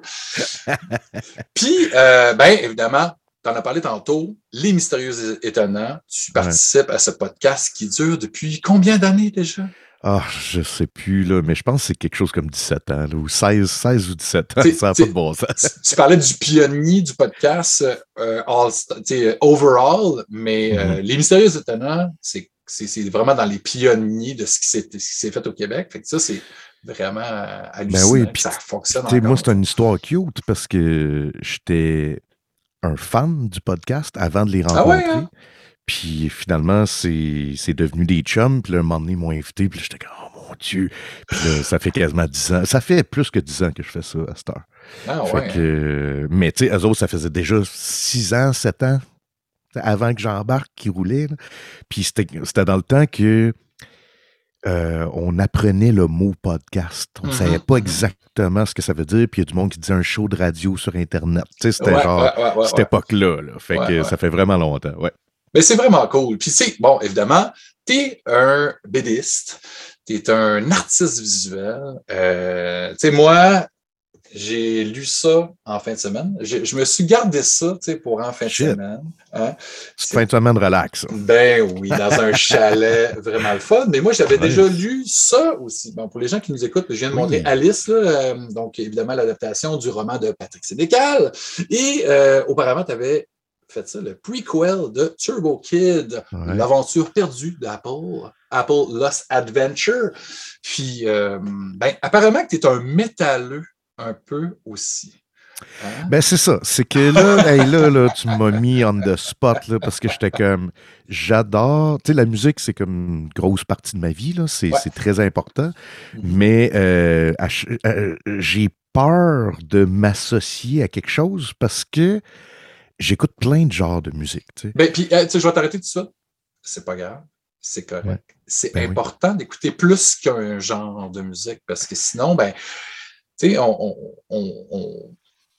*laughs* Puis, euh, ben, évidemment, tu en as parlé tantôt, Les Mystérieux Étonnants. Tu participes à ce podcast qui dure depuis combien d'années déjà? Ah, je sais plus, là, mais je pense que c'est quelque chose comme 17 ans, là, ou 16, 16 ou 17 ans. Ça n'a pas de bon sens. tu, parlais du pionnier du podcast euh, all, tu sais, overall, mais euh, Mhm. Les Mystérieux Étonnants, c'est c'est- vraiment dans les pionniers de ce qui s'est fait au Québec. Fait que ça, c'est vraiment euh, hallucinant Ben oui, puis ça fonctionne moi, c'est une histoire cute parce que j'étais un fan du podcast avant de les Ah rencontrer. ouais, hein? Puis finalement, c'est devenu des chums. Puis là, un moment donné, ils m'ont invité. Puis j'étais comme, oh mon Dieu. Puis là, ça fait quasiment 10 ans. Ça fait plus que 10 ans que je fais ça à cette heure. Ah ouais. que, euh, mais tu sais, eux autres, ça faisait déjà 6 ans, 7 ans avant que j'embarque qui roulait. là. Puis c'était dans le temps que euh, on apprenait le mot podcast. On ne Mhm, savait pas exactement ce que ça veut dire. Puis il y a du monde qui disait un show de radio sur Internet. Tu sais, c'était Ouais, genre ouais, ouais, ouais, cette époque-là. là. Fait que ça fait vraiment longtemps. Ouais. Mais c'est vraiment cool. Puis, tu sais, bon, évidemment, tu es un bédiste, tu es un artiste visuel. Euh, tu sais, moi, j'ai lu ça en fin de semaine. Je me suis gardé ça, tu sais, pour en fin de semaine. Hein? C'est fin de semaine relax. Ben oui, dans un *laughs* chalet vraiment le fun. Mais moi, j'avais déjà lu ça aussi. Bon, pour les gens qui nous écoutent, je viens de Oui. montrer Alice, là, euh, donc évidemment l'adaptation du roman de Patrick Sénécal. Et euh, auparavant, tu avais fait ça, le prequel de Turbo Kid, Ouais. l'aventure perdue d'Apple, Apple Lost Adventure. Puis, euh, ben, apparemment que tu es un métalleux un peu aussi. Hein? Ben, c'est ça. C'est que là, *laughs* hey, là, là, tu m'as mis on the spot là, parce que j'étais comme. J'adore. Tu sais, la musique, c'est comme une grosse partie de ma vie. là. C'est Ouais. c'est très important. Mhm. Mais euh, euh, j'ai peur de m'associer à quelque chose parce que j'écoute plein de genres de musique. tu sais. Ben, puis, euh, tu sais, je vais t'arrêter tout ça. C'est pas grave. C'est correct. Ouais. C'est Ben oui. important d'écouter plus qu'un genre de musique parce que sinon, ben, sais, on, on,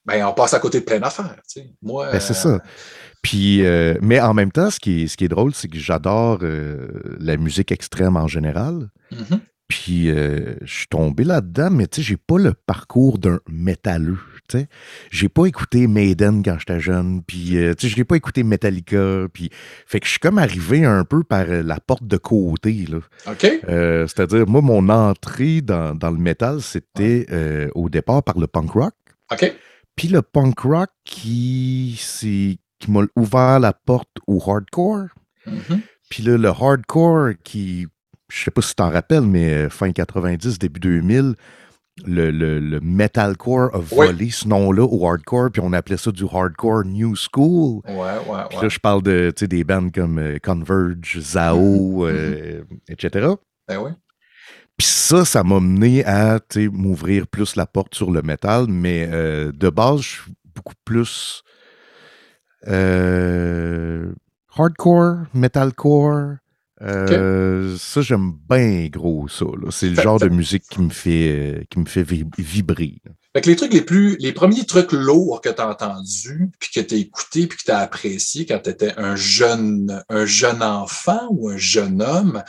ben, on passe à côté de plein d'affaires. tu sais. Moi, Ben, c'est ça. Puis, euh, mais en même temps, ce qui est, ce qui est drôle, c'est que j'adore euh, la musique extrême en général. mhm. Puis euh, je suis tombé là-dedans, mais tu sais, j'ai pas le parcours d'un métalleux. Tu sais, j'ai pas écouté Maiden quand j'étais jeune, puis euh, tu sais, je n'ai pas écouté Metallica, puis fait que je suis comme arrivé un peu par euh, la porte de côté là. OK? Euh, C'est-à-dire, moi, mon entrée dans, dans le métal, c'était euh, au départ par le punk rock. OK? Puis le punk rock qui, qui m'a ouvert la porte au hardcore. Mhm. Puis là, le hardcore qui, je sais pas si tu t'en rappelles, mais fin 90, début 2000, le, le, le metalcore a Oui. volé ce nom-là au hardcore, puis on appelait ça du hardcore new school. Ouais, ouais, Puis ouais. là, je parle de, des bands comme euh, Converge, Zao, Mhm. euh, etc. Ben oui. Puis ça, ça m'a mené à m'ouvrir plus la porte sur le métal, mais euh, de base, je suis beaucoup plus hardcore, metalcore. Euh, Ça, j'aime bien gros ça. C'est le Fait- genre de musique qui me fait, euh, qui me fait vi- vibrer. là. Fait que les trucs les plus, les premiers trucs lourds que tu as entendus, puis que tu as écouté, puis que tu as apprécié quand tu étais un jeune, un jeune enfant ou un jeune homme,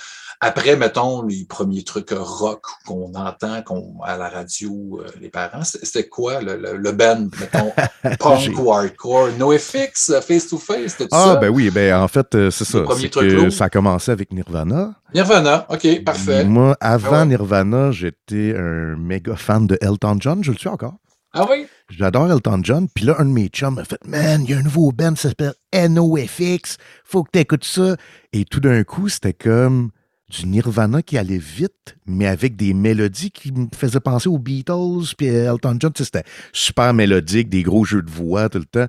après, mettons, les premiers trucs rock qu'on entend qu'on, à la radio, euh, les parents, c'était quoi le, le, le band, mettons, *laughs* punk ou hardcore? NoFX, euh, Face to Face, c'était Ah, ça? ben oui, ben en fait, euh, c'est ça. C'est que ça a commencé avec Nirvana. Nirvana, OK, parfait. Moi, avant Ah ouais. Nirvana, j'étais un méga fan de Elton John. Je le suis encore. Ah oui? J'adore Elton John. Puis là, un de mes chums m'a fait Man, il y a un nouveau band, ça s'appelle NoFX. Faut que tu écoutes ça. Et tout d'un coup, c'était comme du Nirvana qui allait vite, mais avec des mélodies qui me faisaient penser aux Beatles. Puis Elton John, c'était super mélodique, des gros jeux de voix tout le temps.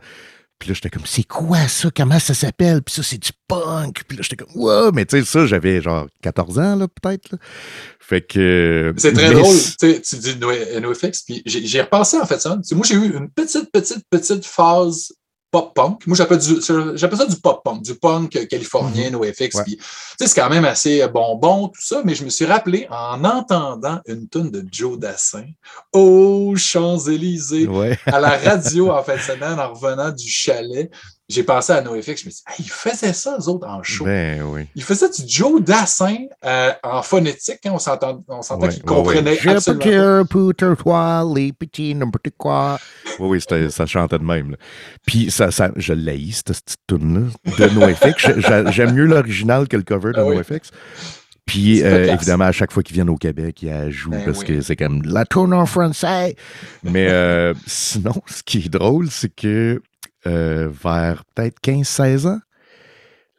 Puis là, j'étais comme, c'est quoi ça? Comment ça s'appelle? Puis ça, c'est du punk. Puis là, j'étais comme, wow! Mais tu sais, ça, j'avais genre 14 ans, là, peut-être. Fait que. C'est très mais drôle, tu tu dis No- NoFX, puis j'ai repensé en fait ça. Moi, j'ai eu une petite, petite, petite phase pop-punk. Moi, j'appelle ça du pop-punk, du punk californien, NoFX. Ouais. Puis, tu sais, c'est quand même assez bonbon, tout ça, mais je me suis rappelé en entendant une tune de Joe Dassin aux Champs-Élysées, Ouais. à la radio *laughs* en fin de semaine, en revenant du chalet. J'ai pensé à NoFX, je me suis dit, hey, ils faisaient ça, eux autres, en show. Ben oui. Il faisait du Joe Dassin euh, en phonétique. hein, on s'entend- Ouais, qu'il ouais, comprenait ouais. Je absolument peux pas. dire pour toi, les petits n'importe quoi. Oui, oui, ça chantait de même. là. Puis ça, ça, je l'haïs, cette petite tune-là, de NoFX. J'aime mieux l'original que le cover de Ah oui. NoFX. Puis euh, évidemment, à chaque fois qu'ils viennent au Québec, ils jouent Ben parce oui. que c'est comme la tune en français. Mais euh, sinon, ce qui est drôle, c'est que euh, vers peut-être 15-16 ans,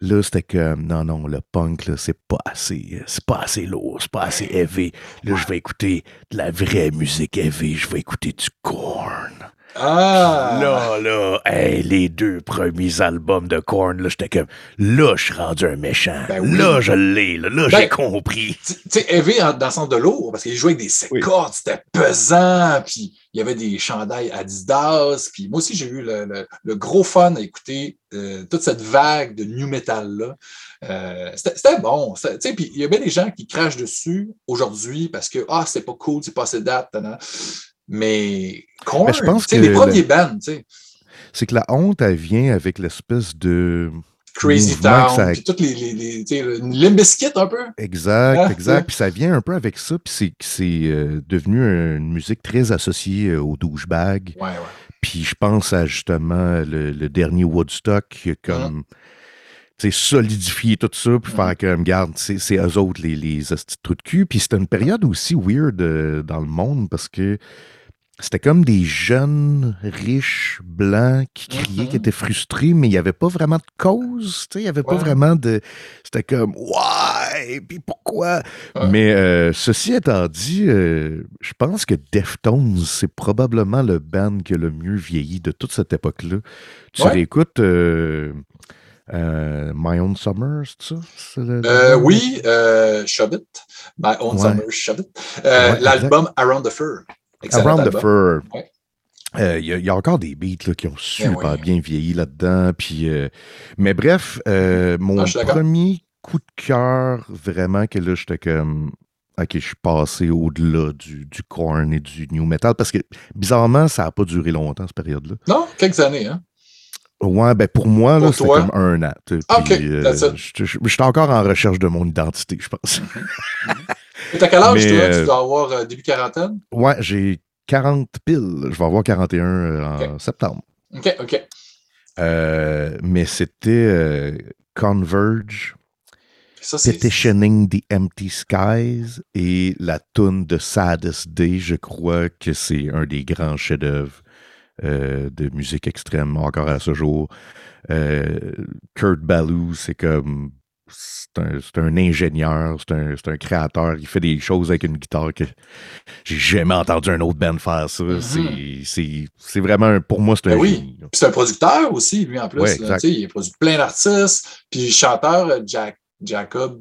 Là, c'était comme, non, non, le punk, c'est pas assez, c'est pas assez lourd, c'est pas assez heavy. Là, je vais écouter de la vraie musique heavy, je vais écouter du Korn. Ah! Là, là, hey, les deux premiers albums de Korn, là, j'étais comme, là, je suis rendu un méchant. Ben oui. Là, je l'ai, là, là, Ben- j'ai compris. Tu sais, Heavy dans le sens de lourd, parce qu'il jouait avec des Oui. cordes, c'était pesant, puis il y avait des chandails Adidas, puis moi aussi j'ai eu le, le- le gros fun à écouter euh, toute cette vague de new metal-là. Euh, c'était bon. tu sais, Puis il y a bien des gens qui crachent dessus aujourd'hui parce que ah, c'est pas cool, c'est pas assez date. Mais Korn, je pense que les premiers le- bands, tu sais, C'est que la honte, elle vient avec l'espèce de. Crazy Town, ça- puis toutes les, Bizkit un peu. Exact, Ah, exact. ouais. Puis ça vient un peu avec ça, puis c'est que c'est euh, devenu une musique très associée euh, au douchebag. Ouais, ouais. Puis je pense à justement le, le dernier Woodstock qui a comme sais, solidifié tout ça, puis faire comme, garde, c'est eux autres les, les trous de cul. Puis c'était une période aussi weird euh, dans le monde parce que c'était comme des jeunes riches blancs qui criaient, qui étaient frustrés, mais il n'y avait pas vraiment de cause. tu sais, Il n'y avait pas vraiment de. C'était comme, ouais, puis pourquoi? Ouais. Mais euh, ceci étant dit, euh, je pense que Deftones, c'est probablement le band qui a le mieux vieilli de toute cette époque-là. Tu Ouais. réécoutes euh, euh, My Own Summer, c'est ça? Le- Euh, oui, euh, My Own Ouais. Summer. Euh, Ouais, L'album Around the Fur. Excellent Around the. Fur. Ouais. Euh, Il y, a- il y a encore des beats là, qui ont super ouais. bien vieilli là-dedans. Puis, euh, mais bref, euh, mon Ah, d'accord. premier coup de cœur, vraiment, que là, j'étais comme. Ok, je suis passé au-delà du, du corn et du new metal parce que bizarrement, ça n'a pas duré longtemps cette période-là. Non, quelques années, hein? Ouais, ben pour moi, là, Pour c'était toi? comme un an. Ah, puis, ok, euh, j'étais- J'étais encore en recherche de mon identité, je pense. *laughs* T'as quel âge, Mais, toi? euh, Tu dois avoir euh, début quarantaine? Ouais, j'ai 40 piles. Je vais avoir 41 euh, en septembre. OK, OK. Euh, mais c'était euh, Converge, Ça. Petitioning the Empty Skies et la tune de Saddest Day. Je crois que c'est un des grands chefs-d'œuvre euh, de musique extrême encore à ce jour. Euh, Kurt Ballou, c'est comme. C'est un, c'est un ingénieur, c'est un, un créateur. Il fait des choses avec une guitare que j'ai jamais entendu un autre band faire ça. Mhm. C'est- vraiment, pour moi, c'est un Ben oui. c'est un producteur aussi, lui, en plus. Ouais, là. il a produit plein d'artistes. Puis chanteur, euh, Jack, Jacob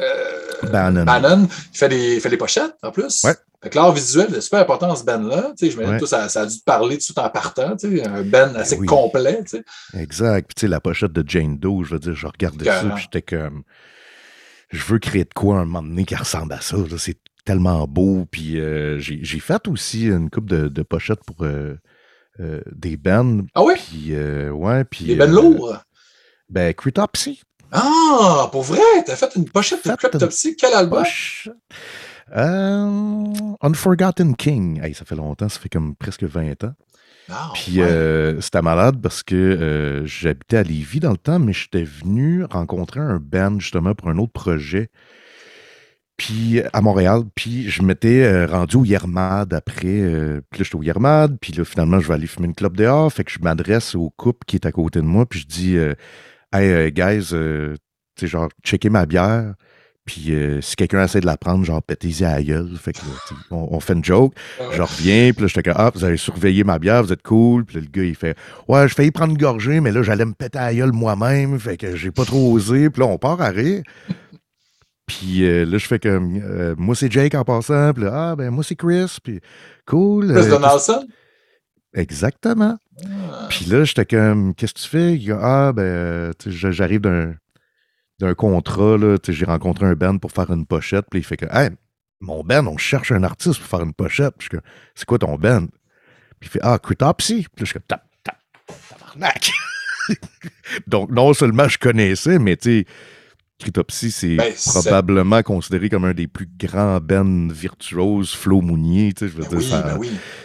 euh, Bannon. Bannon, il fait des, il fait des pochettes, en plus. Ouais. L'art visuel est super important dans ce band-là. Tu sais, je me Ouais. ça, ça a dû te parler tout en partant. Tu sais, un band assez oui. complet. Tu sais. Exact. Puis tu sais, la pochette de Jane Doe, je veux dire, je regardais ça, puis j'étais comme. Je veux créer de quoi un moment donné qui ressemble à ça. C'est tellement beau. Puis euh, j'ai fait aussi une coupe de, de pochettes pour euh, euh, des bands. Ah oui? Puis, ouais, puis. Les bands lourds? Ben, Cryptopsy. Ah, pour vrai? T'as fait une pochette de Fait Cryptopsy? Quel album? Poche. Euh, Unforgotten King. Hey, ça fait longtemps, ça fait comme presque 20 ans. Ah, Puis ouais. euh, c'était malade parce que euh, j'habitais à Lévis dans le temps, mais j'étais venu rencontrer un band justement pour un autre projet. Puis à Montréal, puis je m'étais rendu au Yermad après. puis là, j'étais au Yermad, puis là, finalement, je vais aller fumer une clope dehors. Fait que je m'adresse au couple qui est à côté de moi, puis je dis Hey, guys, tu sais, genre, checkez ma bière. Puis euh, si quelqu'un essaie de la prendre, genre pétez-y à la gueule. Fait que, on, fait une joke. Je reviens, puis là, j'étais comme, ah, vous avez surveillé ma bière, vous êtes cool. Puis là, le gars, il fait, ouais, je failli prendre une gorgée, mais là, j'allais me péter à la gueule moi-même. Fait que j'ai pas trop osé. Puis là, on part à rire. Puis euh, là, je fais comme, euh, moi, c'est Jake en passant. Puis là, ah, ben, moi, c'est Chris. Puis cool. Chris Donaldson? Exactement. Ah. Puis là, j'étais comme, qu'est-ce que tu fais? Ah, ben, j'arrive d'un d'un contrat, là, j'ai rencontré un band pour faire une pochette, puis il fait que, hey, mon band, on cherche un artiste pour faire une pochette. Puis c'est quoi ton band? Puis il fait, ah, Critopsy. Puis je suis tap, tap, tabarnak. *laughs* Donc, non seulement je connaissais, mais tu sais, Cryptopsy, c'est ben, probablement considéré comme un des plus grands bands virtuoses, Flo Mounier, tu sais, je veux ben dire, ben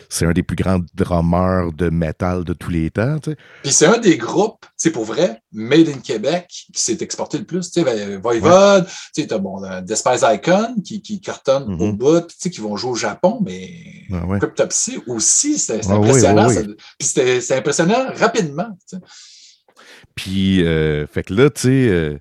c'est un des plus grands drummers de métal de tous les temps, tu sais. Puis c'est un des groupes, c'est pour vrai, Made in Québec, qui s'est exporté le plus, tu sais, Voivode, tu sais, t'as bon, Despise Icon, qui, qui cartonne au mm-hmm. bout, tu sais, qui vont jouer au Japon, mais Cryptopsy aussi, c'est impressionnant, puis c'était impressionnant rapidement, tu sais. Puis, euh, fait que là, tu sais... Euh,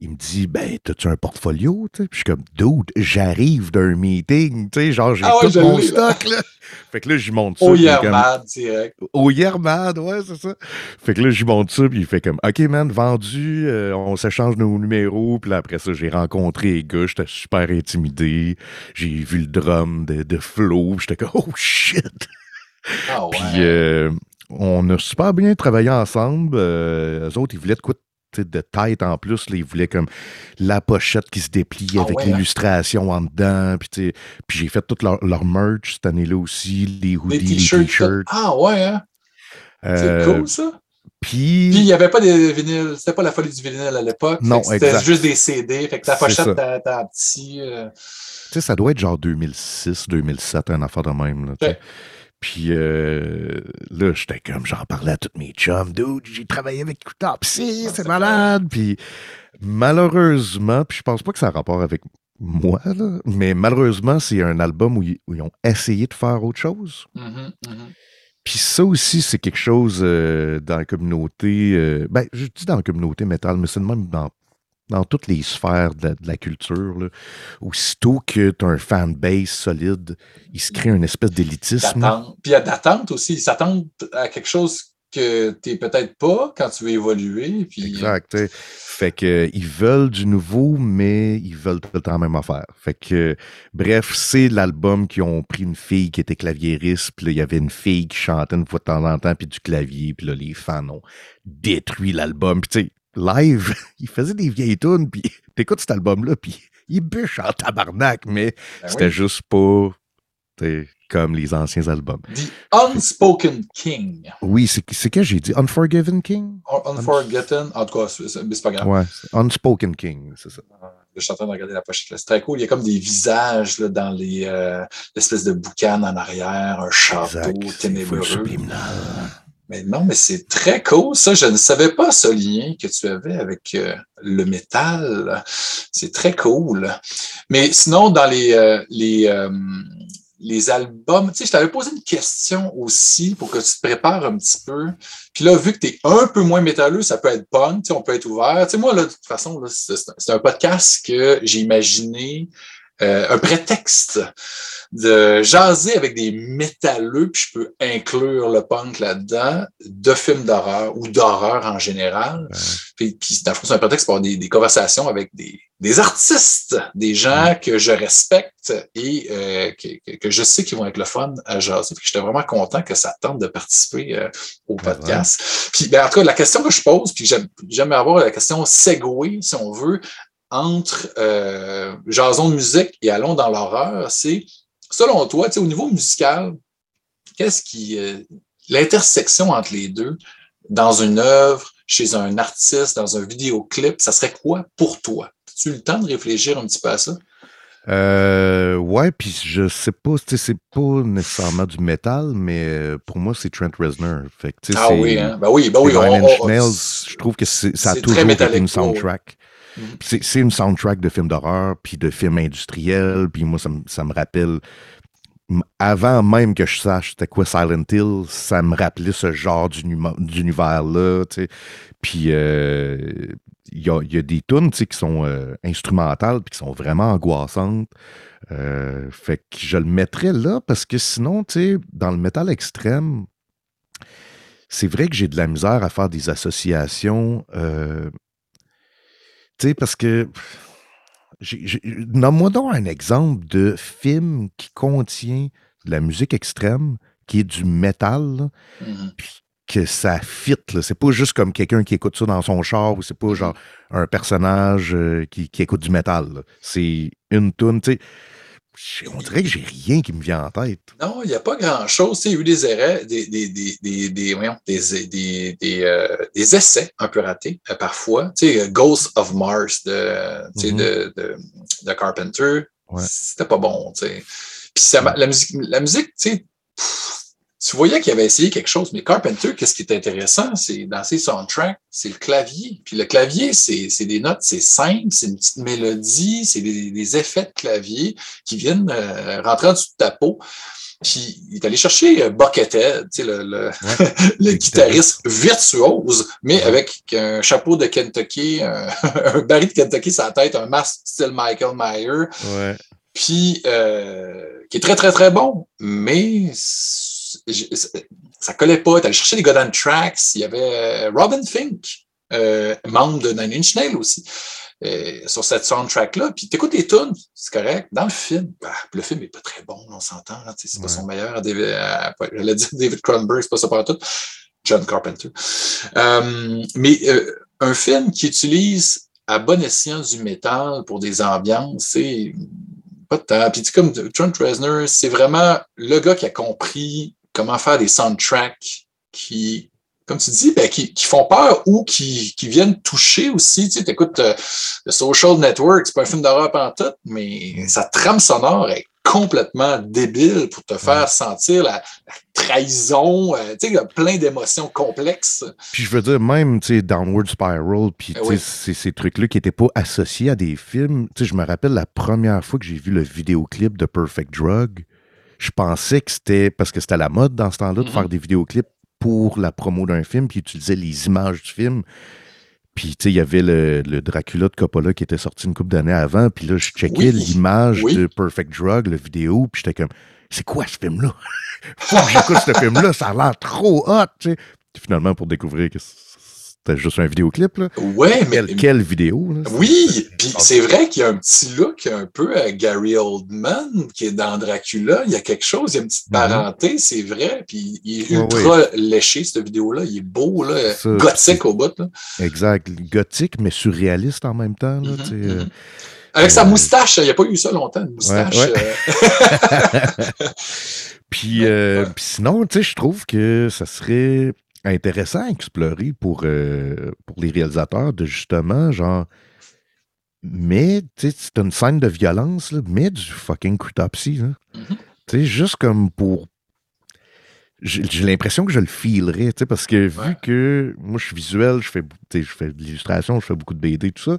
il me dit ben t'as-tu un portfolio puis je suis comme dude j'arrive d'un meeting tu sais genre j'ai ah tout mon stock là. *laughs* Fait que là j'y monte ça au Yermad direct. Au Yermad ouais c'est ça. Fait que là j'y monte ça puis il fait comme ok man vendu euh, on s'échange nos numéros puis après ça j'ai rencontré les gars j'étais super intimidé j'ai vu le drum de, de Flo j'étais comme oh shit! Ah ouais. puis euh, on a super bien travaillé ensemble. Euh, eux autres, ils voulaient de quoi de tête en plus. Là, ils voulaient comme la pochette qui se déplie ah avec hein? l'illustration en dedans. Puis, puis j'ai fait toute leur, merch cette année-là aussi, les hoodies, les t-shirts. ah ouais, hein? C'est euh, cool ça. Puis il n'y avait pas de vinyle, c'était pas la folie du vinyle à l'époque. Non, C'était juste des CD. Fait que ta pochette, t'as un petit. Euh, tu sais, ça doit être genre 2006, 2007, un affaire de même. Là, puis euh, là, j'étais comme, j'en parlais à tous mes chums. Dude, j'ai travaillé avec ah, c'est malade. Puis malheureusement, puis je pense pas que ça a rapport avec moi, là, mais malheureusement, c'est un album où ils, ont essayé de faire autre chose. Mm-hmm, mm-hmm. Puis ça aussi, c'est quelque chose euh, dans la communauté. Euh, ben, je dis dans la communauté métal, mais c'est même dans dans toutes les sphères de, la culture. Là. Aussitôt que tu as un fanbase solide, il se crée une espèce d'élitisme. Puis il y a d'attente aussi. Ils s'attendent à quelque chose que tu n'es peut-être pas quand tu veux évoluer. Puis... Exact. Fait que ils veulent du nouveau, mais ils veulent tout le temps la même affaire. Fait que bref, c'est l'album qui ont pris une fille qui était claviériste, puis il y avait une fille qui chantait une fois de temps en temps, puis du clavier, puis là, les fans ont détruit l'album. Puis tu sais, live, *laughs* il faisait des vieilles tunes, puis *laughs* t'écoutes cet album-là, puis il bûche en tabarnak, mais ben c'était juste pas comme les anciens albums. The Unspoken King. Oui, c'est que j'ai dit? Unforgiven King? Unforgotten, en tout cas, c'est pas grave. Ouais, Unspoken King, c'est ça. Je suis en train de regarder la pochette. C'est très cool. Il y a comme des visages là, dans euh, l'espèce de boucan en arrière, un château ténébreux. Mais non, mais c'est très cool, ça. Je ne savais pas ce lien que tu avais avec euh, le métal. C'est très cool. Mais sinon, dans les, euh, les, euh, les albums, tu sais, je t'avais posé une question aussi pour que tu te prépares un petit peu. Puis là, vu que tu es un peu moins métalleux, ça peut être punk, tu sais, on peut être ouvert. Tu sais, moi, là, de toute façon, c'est un podcast que j'ai imaginé un prétexte de jaser avec des métalleux, puis je peux inclure le punk là-dedans, de films d'horreur ou d'horreur en général. Puis, puis dans le fond, c'est un prétexte pour avoir des, des conversations avec des, des, artistes, des gens que je respecte et euh, que, que, je sais qu'ils vont être le fun à jaser. Puis j'étais vraiment content que ça tente de participer euh, au podcast. Puis ben, en tout cas, la question que je pose, puis j'aime avoir la question segway, si on veut, entre euh, jason de musique et allons dans l'horreur, c'est selon toi, au niveau musical, qu'est-ce qui. Euh, l'intersection entre les deux dans une œuvre, chez un artiste, dans un vidéoclip, ça serait quoi pour toi? As-tu eu le temps de réfléchir un petit peu à ça? Euh, ouais, puis je sais pas, c'est pas nécessairement du métal, mais euh, pour moi, c'est Trent Reznor. Fait ah oui, hein? ben oui, ben oui. je trouve que ça a toujours été une soundtrack. C'est une soundtrack de films d'horreur, puis de films industriels, puis moi, ça, me rappelle avant même que je sache c'était quoi Silent Hill, ça me rappelait ce genre d'univers-là. Puis, euh, il y a, y a, des tunes qui sont euh, instrumentales puis qui sont vraiment angoissantes. Euh, fait que je le mettrais là parce que sinon, dans le métal extrême, c'est vrai que j'ai de la misère à faire des associations. Tu sais, parce que. Nomme-moi donc un exemple de film qui contient de la musique extrême, qui est du métal, mm-hmm. puis que ça fit. C'est pas juste comme quelqu'un qui écoute ça dans son char ou c'est pas mm-hmm. genre un personnage euh, qui, qui, écoute du métal. C'est une tune, tu sais on dirait que j'ai rien qui me vient en tête. Non, il n'y a pas grand-chose. Il y a eu des erreurs, des, des, des, des, des, des, euh, essais un peu ratés euh, parfois. Sais, Ghost of Mars de, mm-hmm. de, Carpenter, c'était pas bon. Puis ça, la musique, la musique tu sais, tu voyais qu'il avait essayé quelque chose, mais Carpenter, qu'est-ce qui est intéressant, c'est dans ses soundtracks, c'est le clavier. Puis le clavier, c'est des notes, c'est simple, c'est une petite mélodie, c'est des, des, effets de clavier qui viennent euh, rentrer en dessous de ta peau. Puis il est allé chercher euh, Buckethead, le, *laughs* le, le guitariste virtuose, mais avec un chapeau de Kentucky, un, *laughs* un baril de Kentucky sur la tête, un masque style Michael Meyer. Ouais. Puis euh, qui est très, très, très bon, mais ça collait pas. Tu allais chercher des Godin Tracks. Il y avait euh, Robin Fink, euh, membre de Nine Inch Nails aussi, euh, sur cette soundtrack-là. Puis tu écoutes les tunes, c'est correct. Dans le film, bah, le film n'est pas très bon, on s'entend. C'est pas son meilleur. J'allais dire David Cronenberg, c'est pas ça pour tout. John Carpenter. mais un film qui utilise à bon escient du métal pour des ambiances, c'est pas de temps. Puis comme Trent Reznor, c'est vraiment le gars qui a compris comment faire des soundtracks qui, comme tu dis, ben, qui, qui, font peur ou qui, qui viennent toucher aussi. Tu sais, écoutes euh, The Social Network, c'est pas un film d'horreur en tout, mais sa trame sonore est complètement débile pour te faire sentir la, trahison, euh, tu sais, il y a plein d'émotions complexes. Puis je veux dire, même, tu sais, Downward Spiral, puis eh ces, ces trucs-là qui n'étaient pas associés à des films. Tu sais, je me rappelle la première fois que j'ai vu le vidéoclip de Perfect Drug, je pensais que c'était parce que c'était la mode dans ce temps-là de faire mm-hmm. des vidéoclips pour la promo d'un film, puis utiliser les images du film. Puis, tu sais, il y avait le, Dracula de Coppola qui était sorti une couple d'années avant, puis là, je checkais l'image de Perfect Drug, le vidéo, puis j'étais comme, c'est quoi ce film-là? *laughs* Faut que j'écoute ce film-là, ça a l'air trop hot, tu sais. Finalement, pour découvrir que c'était juste un vidéoclip, là? Ouais, mais. Quelle, vidéo, là? Oui, puis c'est vrai qu'il y a un petit look un peu à Gary Oldman qui est dans Dracula. Il y a quelque chose, il y a une petite mm-hmm. parenté, c'est vrai. Puis il est ultra léché, cette vidéo-là. Il est beau, là. gothique au bout, là. Exact. Gothique, mais surréaliste en même temps, là. Mm-hmm, euh. Avec sa euh, moustache, il n'y a pas eu ça longtemps, une moustache. Euh. *laughs* puis, puis sinon, tu sais, je trouve que ça serait intéressant à explorer pour, euh, pour les réalisateurs de justement, genre, mais, tu sais, c'est une scène de violence, là, mais du fucking là. Mm-hmm. Tu sais, juste comme pour. J'ai l'impression que je le filerais, tu sais, parce que vu que moi, je suis visuel, je fais, je fais de l'illustration, je fais beaucoup de BD, tout ça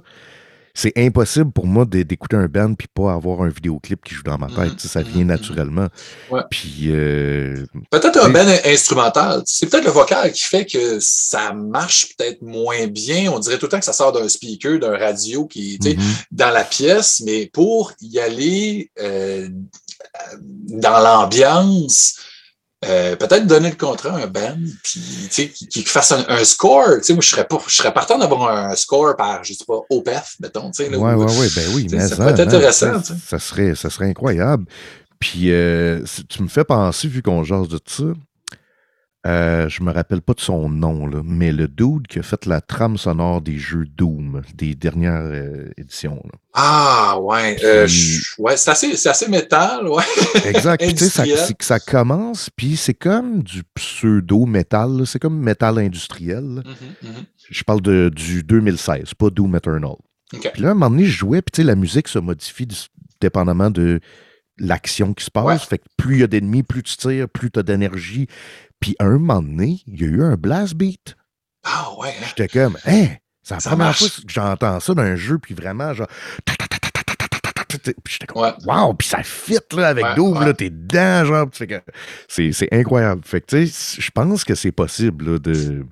c'est impossible pour moi d'écouter un band puis pas avoir un vidéoclip qui joue dans ma tête. ça vient naturellement. Puis euh, peut-être un band instrumental. C'est peut-être le vocal qui fait que ça marche peut-être moins bien. On dirait tout le temps que ça sort d'un speaker, d'un radio qui est mm-hmm. dans la pièce, mais pour y aller euh, dans l'ambiance, euh, peut-être donner le contrat à un band, puis qui, qui fasse un, score. Moi, je serais, pas, je serais partant d'avoir un score par, je sais pas, OPEF, mettons. Oui, oui, oui, ben oui. Mais ça, pourrait être intéressant. Ça, serait, ça serait incroyable. Puis, euh, tu me fais penser, vu qu'on jase de ça, euh, je me rappelle pas de son nom, là, mais le dude qui a fait la trame sonore des jeux Doom, des dernières euh, éditions. Ah, ouais. Euh, ouais c'est assez, assez, métal, ouais. Exact. *laughs* tu sais, ça, ça, commence, puis c'est comme du pseudo-métal, c'est comme métal industriel. Mm-hmm, mm-hmm. Je parle de, du 2016, pas Doom Eternal. Puis là, à un moment donné, je jouais, puis la musique se modifie dépendamment de l'action qui se passe. Fait que plus il y a d'ennemis, plus tu tires, plus tu as d'énergie, puis un moment donné, il y a eu un blast beat. Ah ouais. Hein? J'étais comme, hein, c'est la première fois que j'entends ça dans un jeu, puis vraiment, genre. Puis j'étais comme, wow, puis ça fit là, avec Doom, là, t'es dedans, genre. C'est incroyable. Fait que, tu sais, je pense que c'est possible là, de.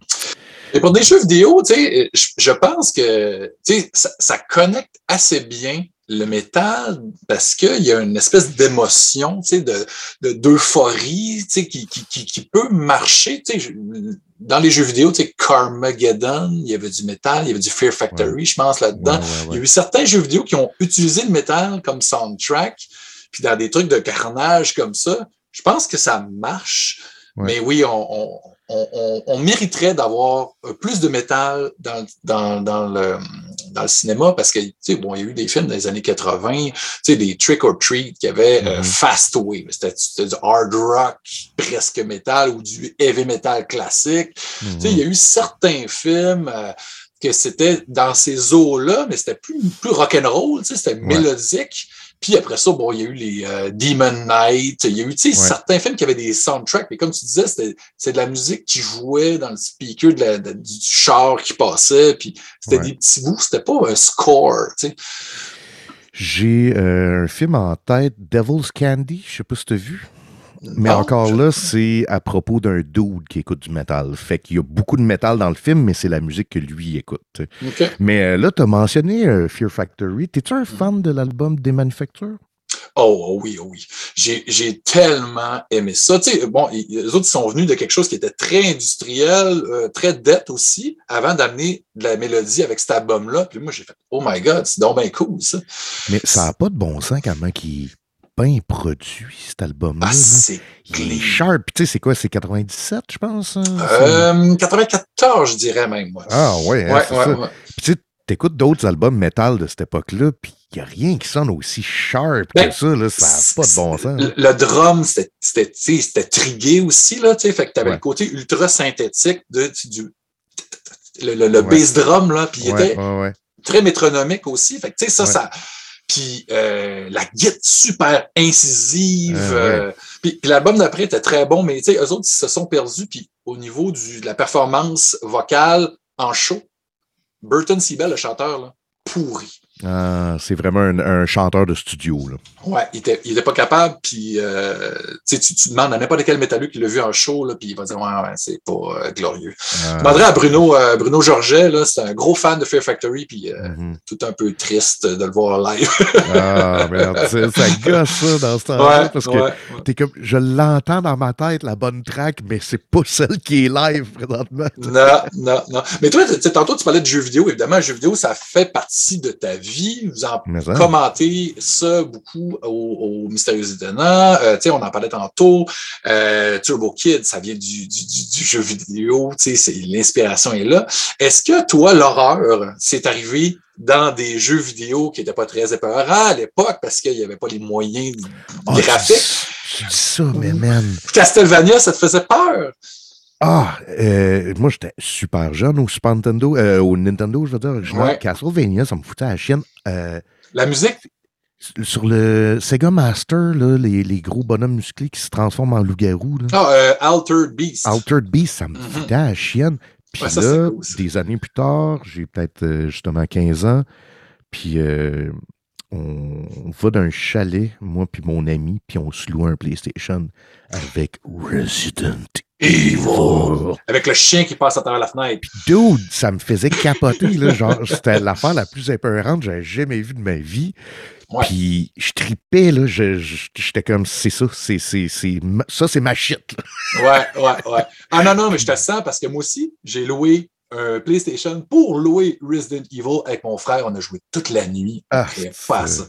Et pour des jeux vidéo, tu sais, je, je pense que tu sais, ça, ça connecte assez bien le métal parce qu'il y a une espèce d'émotion, tu sais, de, de, d'euphorie, tu sais, qui, qui, qui, qui peut marcher, tu sais, dans les jeux vidéo, tu sais, Carmageddon, il y avait du métal, il y avait du Fear Factory, je pense, là-dedans. Ouais, ouais, ouais. Il y a eu certains jeux vidéo qui ont utilisé le métal comme soundtrack, puis dans des trucs de carnage comme ça, je pense que ça marche. Mais oui, on, on, on, on mériterait d'avoir plus de métal dans, dans, dans, le, dans le cinéma parce que, tu sais, bon, il y a eu des films dans les années 80, tu sais, des Trick or Treat qui avaient euh, Mhm. Fastway, c'était c'était du hard rock presque métal ou du heavy metal classique. Tu sais, il y a eu certains films euh, que c'était dans ces eaux-là, mais c'était plus, plus rock'n'roll, tu sais, c'était Ouais. mélodique. Puis après ça, bon, il y a eu les euh, Demon Knight, il y a eu, tu sais, Ouais. certains films qui avaient des soundtracks, mais comme tu disais, c'était c'est de la musique qui jouait dans le speaker de la- de- du char qui passait, puis c'était Ouais. des petits bouts, c'était pas un score, tu sais. J'ai euh, un film en tête, Devil's Candy, je sais pas si tu as vu. Mais Non, encore là, c'est à propos d'un dude qui écoute du métal. Fait qu'il y a beaucoup de métal dans le film, mais c'est la musique que lui écoute. Mais euh, là, tu as mentionné euh, Fear Factory. T'es-tu un fan de l'album des Manufactures? Oh, oh oui, oh oui. J'ai, tellement aimé ça. Tu sais, bon, les autres ils sont venus de quelque chose qui était très industriel, euh, très dette aussi, avant d'amener de la mélodie avec cet album-là. Puis moi, j'ai fait, oh my God, c'est donc bien cool, ça. Mais ça n'a pas de bon sens comment qu'il est bien produit, cet album-là. Ah, c'est Il est sharp. Tu sais, c'est quoi? C'est 97, je pense? hein? Euh, 94, je dirais même, moi. Ah, ouais, hein, ouais. Puis tu sais, t'écoutes d'autres albums métal de cette époque-là, puis il n'y a rien qui sonne aussi sharp Ben, que ça. Là, ça n'a pas de bon sens. Le, le drum, c'était, tu trigué aussi, là, tu fait que t'avais Ouais. le côté ultra synthétique de, tu- du, le, le, le bass drum, là, puis il était très métronomique aussi. Fait que, tu sais, ça, ça. Puis euh, la guitare super incisive. Ouais. euh, puis puis l'album d'après était très bon, mais tu sais, eux autres, ils se sont perdus. Puis au niveau du, de la performance vocale en show, Burton Seabell, le chanteur, là, pourri. Ah, c'est vraiment un, un chanteur de studio. Là. Ouais, il était, il était pas capable. Puis euh, tu tu, demandes à n'importe quel métalleux qui l'a vu en show, là, puis il va dire ouais, ouais, c'est pas euh, glorieux. Ah, Je demanderais à Bruno, euh, Bruno Georget, c'est un gros fan de Fear Factory, puis mhm. tout un peu triste de le voir live. Ah, merde. c'est- Ça gosse, ça, dans ce temps-là. parce que ouais, comme, je l'entends dans ma tête, la bonne track, mais c'est pas celle qui est live présentement. Non, non, non. Mais toi, tantôt, tu parlais de jeux vidéo. Évidemment, le jeu vidéo, ça fait partie de ta vie. Vous en ça, commentez ça beaucoup au, au Mystérieux Étonnant. Euh, on en parlait tantôt. Euh, Turbo Kid, ça vient du, du, du, du jeu vidéo. L'inspiration est là. Est-ce que toi, l'horreur, c'est arrivé dans des jeux vidéo qui n'étaient pas très épeurants à l'époque parce qu'il n'y avait pas les moyens Ah, graphiques? ça, mais man. Castlevania, ça te faisait peur? Ah, euh, moi, j'étais super jeune au Super Nintendo, euh, au Nintendo, je veux dire, original. Ouais. Castlevania, ça me foutait à la chienne. Euh, La musique? sur le Sega Master, là, les, les gros bonhommes musclés qui se transforment en loup-garou. Ah, euh, Altered Beast. Altered Beast, ça me Mhm. foutait à la chienne. Puis Ouais, là, cool, des années plus tard, j'ai peut-être justement 15 ans, puis euh, on, on va d'un chalet, moi puis mon ami, puis on se loue un PlayStation avec Resident Evil. Avec le chien qui passe à travers la fenêtre. Dude, ça me faisait capoter, là, genre, c'était l'affaire la plus épeurante que j'avais jamais vue de ma vie. Ouais. Puis je tripais, là, je- je- j'étais comme, c'est ça, c'est, c'est, ça c'est ma shit. là. Ouais, ouais, ouais. Ah non, non, mais je te sens parce que moi aussi, j'ai loué un PlayStation pour louer Resident Evil avec mon frère. On a joué toute la nuit. Ah, Après, pas ça.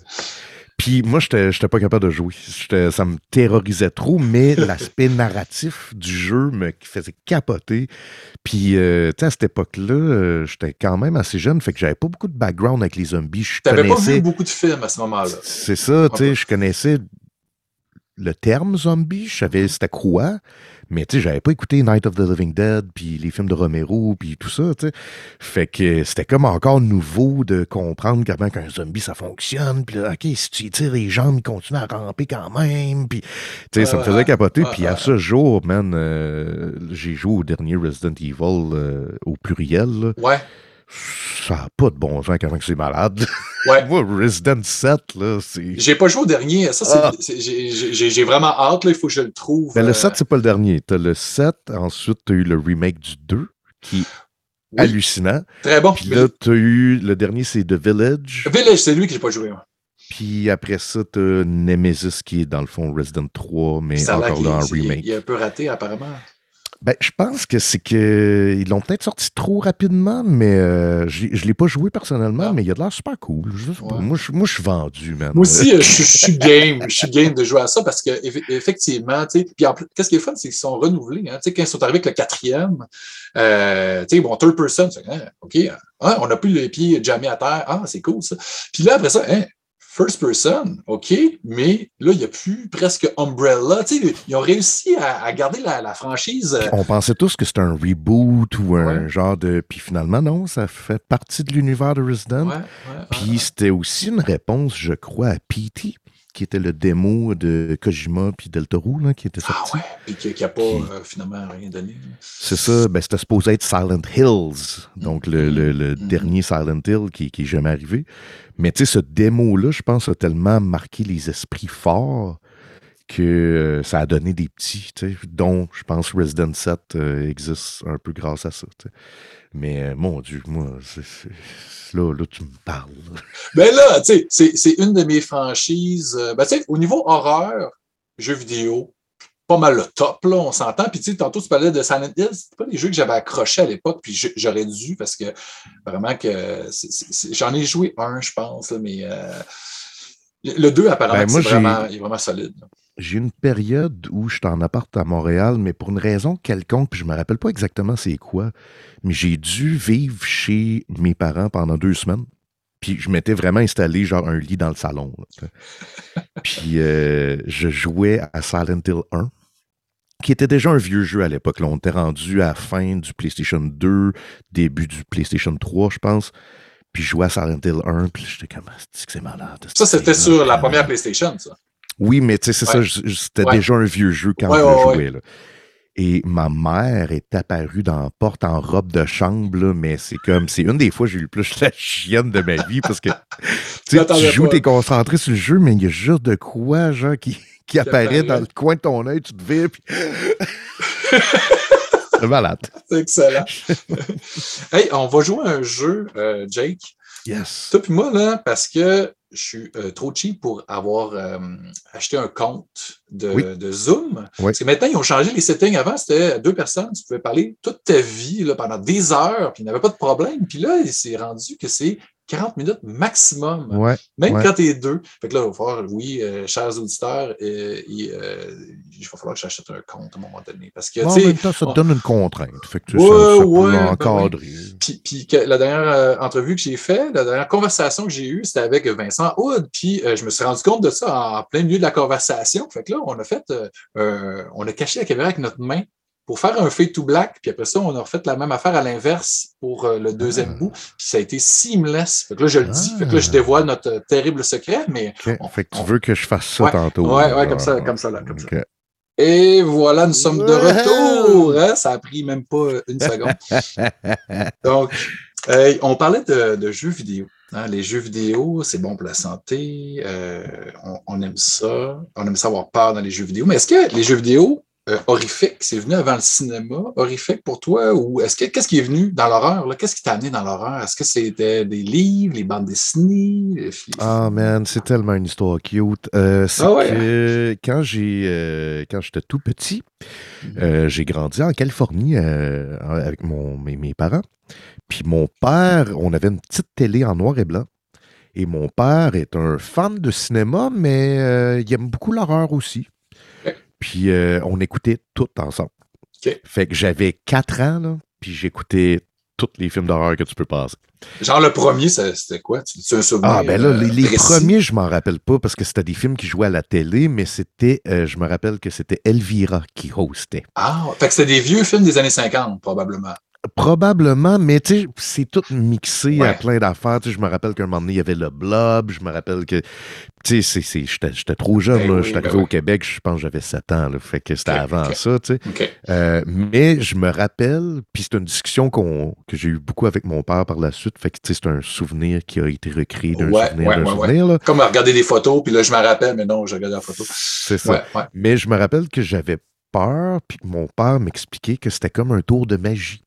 Puis moi, j'étais, j'étais pas capable de jouer. Ça me terrorisait trop, mais *laughs* l'aspect narratif du jeu me faisait capoter. Puis, euh, tu sais, à cette époque-là, euh, j'étais quand même assez jeune, fait que j'avais pas beaucoup de background avec les zombies. Je T'avais pas connaissais. vu beaucoup de films à ce moment-là. C'est ça, tu sais, je connaissais le terme zombie, je savais c'était quoi, mais tu sais, j'avais pas écouté Night of the Living Dead, puis les films de Romero, puis tout ça, tu sais. Fait que c'était comme encore nouveau de comprendre comment qu'un zombie ça fonctionne, puis OK, si tu tires les jambes, il continue à ramper quand même, puis tu sais, ça me faisait capoter, puis à ce jour, man, euh, j'ai joué au dernier Resident Evil euh, au pluriel, là. Ouais, ça n'a pas de bon sens comment que c'est malade. *laughs* ouais. Moi, Resident 7, là, c'est... J'ai pas joué au dernier. Ça, c'est, Ah. j'ai- vraiment hâte. Là. Il faut que je le trouve. Ben, euh, le 7, c'est pas le dernier. T'as le 7, ensuite, t'as eu le remake du 2, qui hallucinant. Très bon. Puis là, tu as eu, le dernier, c'est The Village. Village, c'est lui que j'ai pas joué. moi. Puis après ça, tu as Nemesis qui est dans le fond Resident 3, mais Ça encore là en il- remake. Il est un peu raté, apparemment. Ben, je pense que c'est que ils l'ont peut-être sorti trop rapidement, mais euh, je l'ai pas joué personnellement, Ah. mais il a de l'air super cool. Je sais pas. Ouais. Moi, je, moi, je suis vendu, man. Moi aussi, euh, je, suis- je suis game. Je suis game de jouer à ça parce que eff- effectivement, tu sais, puis en plus, qu'est-ce qui est fun, c'est qu'ils sont renouvelés. Hein, tu sais, quand ils sont arrivés avec le quatrième, euh, tu sais, bon, third person, hein, OK, hein, on n'a plus les pieds jamais à terre. Ah, c'est cool ça. Puis là, après ça, hein, first person, OK, mais là, il n'y a plus presque Umbrella. Tu sais, ils ont réussi à, à garder la, la franchise. euh, On pensait tous que c'était un reboot ou un Ouais. genre de. Puis finalement, non, ça fait partie de l'univers de Resident. ouais, ouais, ouais, Puis c'était aussi une réponse, je crois, à PT, qui était le démo de Kojima puis Del Toro, là, qui était Ah sorti. ouais, puis qui n'a pas euh, finalement rien donné. C'est ça, ben, c'était supposé être Silent Hills, donc le, le- le Mhm. dernier Silent Hill qui, qui est jamais arrivé. Mais tu sais, ce démo-là, je pense, a tellement marqué les esprits forts que euh, ça a donné des petits, tu sais, dont je pense Resident 7 euh, existe un peu grâce à ça. tu sais. Mais euh, mon Dieu, moi, c'est- c'est- là, là, tu me parles. Ben là, tu sais, c'est- c'est une de mes franchises. Ben, tu sais, au niveau horreur, jeux vidéo, pas mal le top, là, on s'entend. Puis, tu sais, tantôt, tu parlais de Silent Hill. C'était pas des jeux que j'avais accrochés à l'époque, puis j'aurais dû, parce que vraiment que c'est- c'est- c'est- j'en ai joué un, je pense, là, mais euh, le 2, apparemment, Ben, moi, c'est vraiment, il est vraiment solide. là. J'ai une période où j'étais en appart à Montréal, mais pour une raison quelconque, puis je me rappelle pas exactement c'est quoi, mais j'ai dû vivre chez mes parents pendant deux semaines. Puis je m'étais vraiment installé genre un lit dans le salon. là, puis euh, je jouais à Silent Hill 1, qui était déjà un vieux jeu à l'époque. là. On était rendu à la fin du PlayStation 2, début du PlayStation 3, je pense. Puis je jouais à Silent Hill 1, puis j'étais comme, Ah, c'est que c'est malade. Ça, c'était sur la première PlayStation, ça. Oui, mais tu sais, c'est ça, Ouais. c'était Ouais. déjà un vieux jeu quand je jouais. là. Et ma mère est apparue dans la porte en robe de chambre, là, mais c'est comme, c'est une des fois que j'ai eu le plus *laughs* la chienne de ma vie parce que tu joues, t'es concentré sur le jeu, mais il y a juste de quoi, genre, qui, *laughs* qui apparaît apparaît. dans le coin de ton œil, tu te vires, puis. *laughs* c'est malade. C'est excellent. hey, on va jouer à un jeu, euh, Jake. Yes. Toi puis moi, là, parce que je suis euh, trop cheap pour avoir euh, acheté un compte de, Oui. de Zoom. Oui. Parce que maintenant, ils ont changé les settings. Avant, c'était deux personnes, tu pouvais parler toute ta vie là, pendant des heures, puis il n'y avait pas de problème. Puis là, il s'est rendu que c'est 40 minutes maximum, Ouais. même ouais. quand tu es deux. Fait que là, il va falloir, oui, euh, chers auditeurs, euh, il, euh, il va falloir que j'achète un compte à un moment donné. Parce que, Bon, en même temps, ça te on- donne une contrainte. Fait que tu Ouais, ça, ça ben. Puis, puis que la dernière entrevue que j'ai faite, la dernière conversation que j'ai eue, c'était avec Vincent Hood. Puis je me suis rendu compte de ça en plein milieu de la conversation. Fait que là, on a fait, on a caché la caméra avec notre main pour faire un fade to black. Puis après ça, on a refait la même affaire à l'inverse pour euh, le deuxième Ah. bout. Puis ça a été seamless. Fait que là, je le dis. Fait que là, je Ah. dévoile notre euh, terrible secret. Mais on- Fait que tu on- veux que je fasse ça Ouais. tantôt. Ouais, ouais, comme ça, comme ça, là, comme ça. Et voilà, nous sommes de retour. hein. Ça a pris même pas une seconde. *laughs* Donc, euh, on parlait de, de jeux vidéo. hein. Les jeux vidéo, c'est bon pour la santé. euh, on, on aime ça. On aime ça avoir peur dans les jeux vidéo. Mais est-ce que les jeux vidéo euh, horrifiques, c'est venu avant le cinéma horrifique pour toi? Ou est-ce que qu'est-ce qui est venu dans l'horreur? Qu'est-ce qui t'a amené dans l'horreur? Est-ce que c'était des livres, les bandes dessinées? Ah man, c'est tellement une histoire cute. Euh, Ah ouais, que quand j'ai euh, quand j'étais tout petit, euh, j'ai grandi en Californie avec mon, mes, mes parents. Puis mon père, on avait une petite télé en noir et blanc. Et mon père est un fan de cinéma, mais il aime beaucoup l'horreur aussi. Puis euh, on écoutait tout ensemble. Fait que j'avais 4 ans, là, puis j'écoutais tous les films d'horreur que tu peux passer. Genre le premier, c'était quoi? Tu tu as un souvenir? Ah, ben là, les, euh, les premiers, je m'en rappelle pas parce que c'était des films qui jouaient à la télé, mais c'était, euh, je me rappelle que c'était Elvira qui hostait. Ah, fait que c'était des vieux films des années 50, probablement. Probablement, mais tu sais, c'est tout mixé à plein d'affaires. Tu sais, je me rappelle qu'à un moment donné, il y avait le blob. Je me rappelle que, tu sais, j'étais j'étais trop jeune. Ben là. oui, J'étais ben arrivé au Québec, je pense que j'avais 7 ans. Là, fait que c'était avant ça, tu sais. Euh, mais je me rappelle, puis c'est une discussion qu'on que j'ai eu beaucoup avec mon père par la suite. Fait que, tu sais, c'est un souvenir qui a été recréé d'un Ouais, souvenir ouais, d'un ouais, ouais. souvenir. là. Comme à regarder des photos, puis là, je me rappelle, mais non, je regardais la photo. C'est ça. Mais je me rappelle que j'avais peur, puis mon père m'expliquait que c'était comme un tour de magie.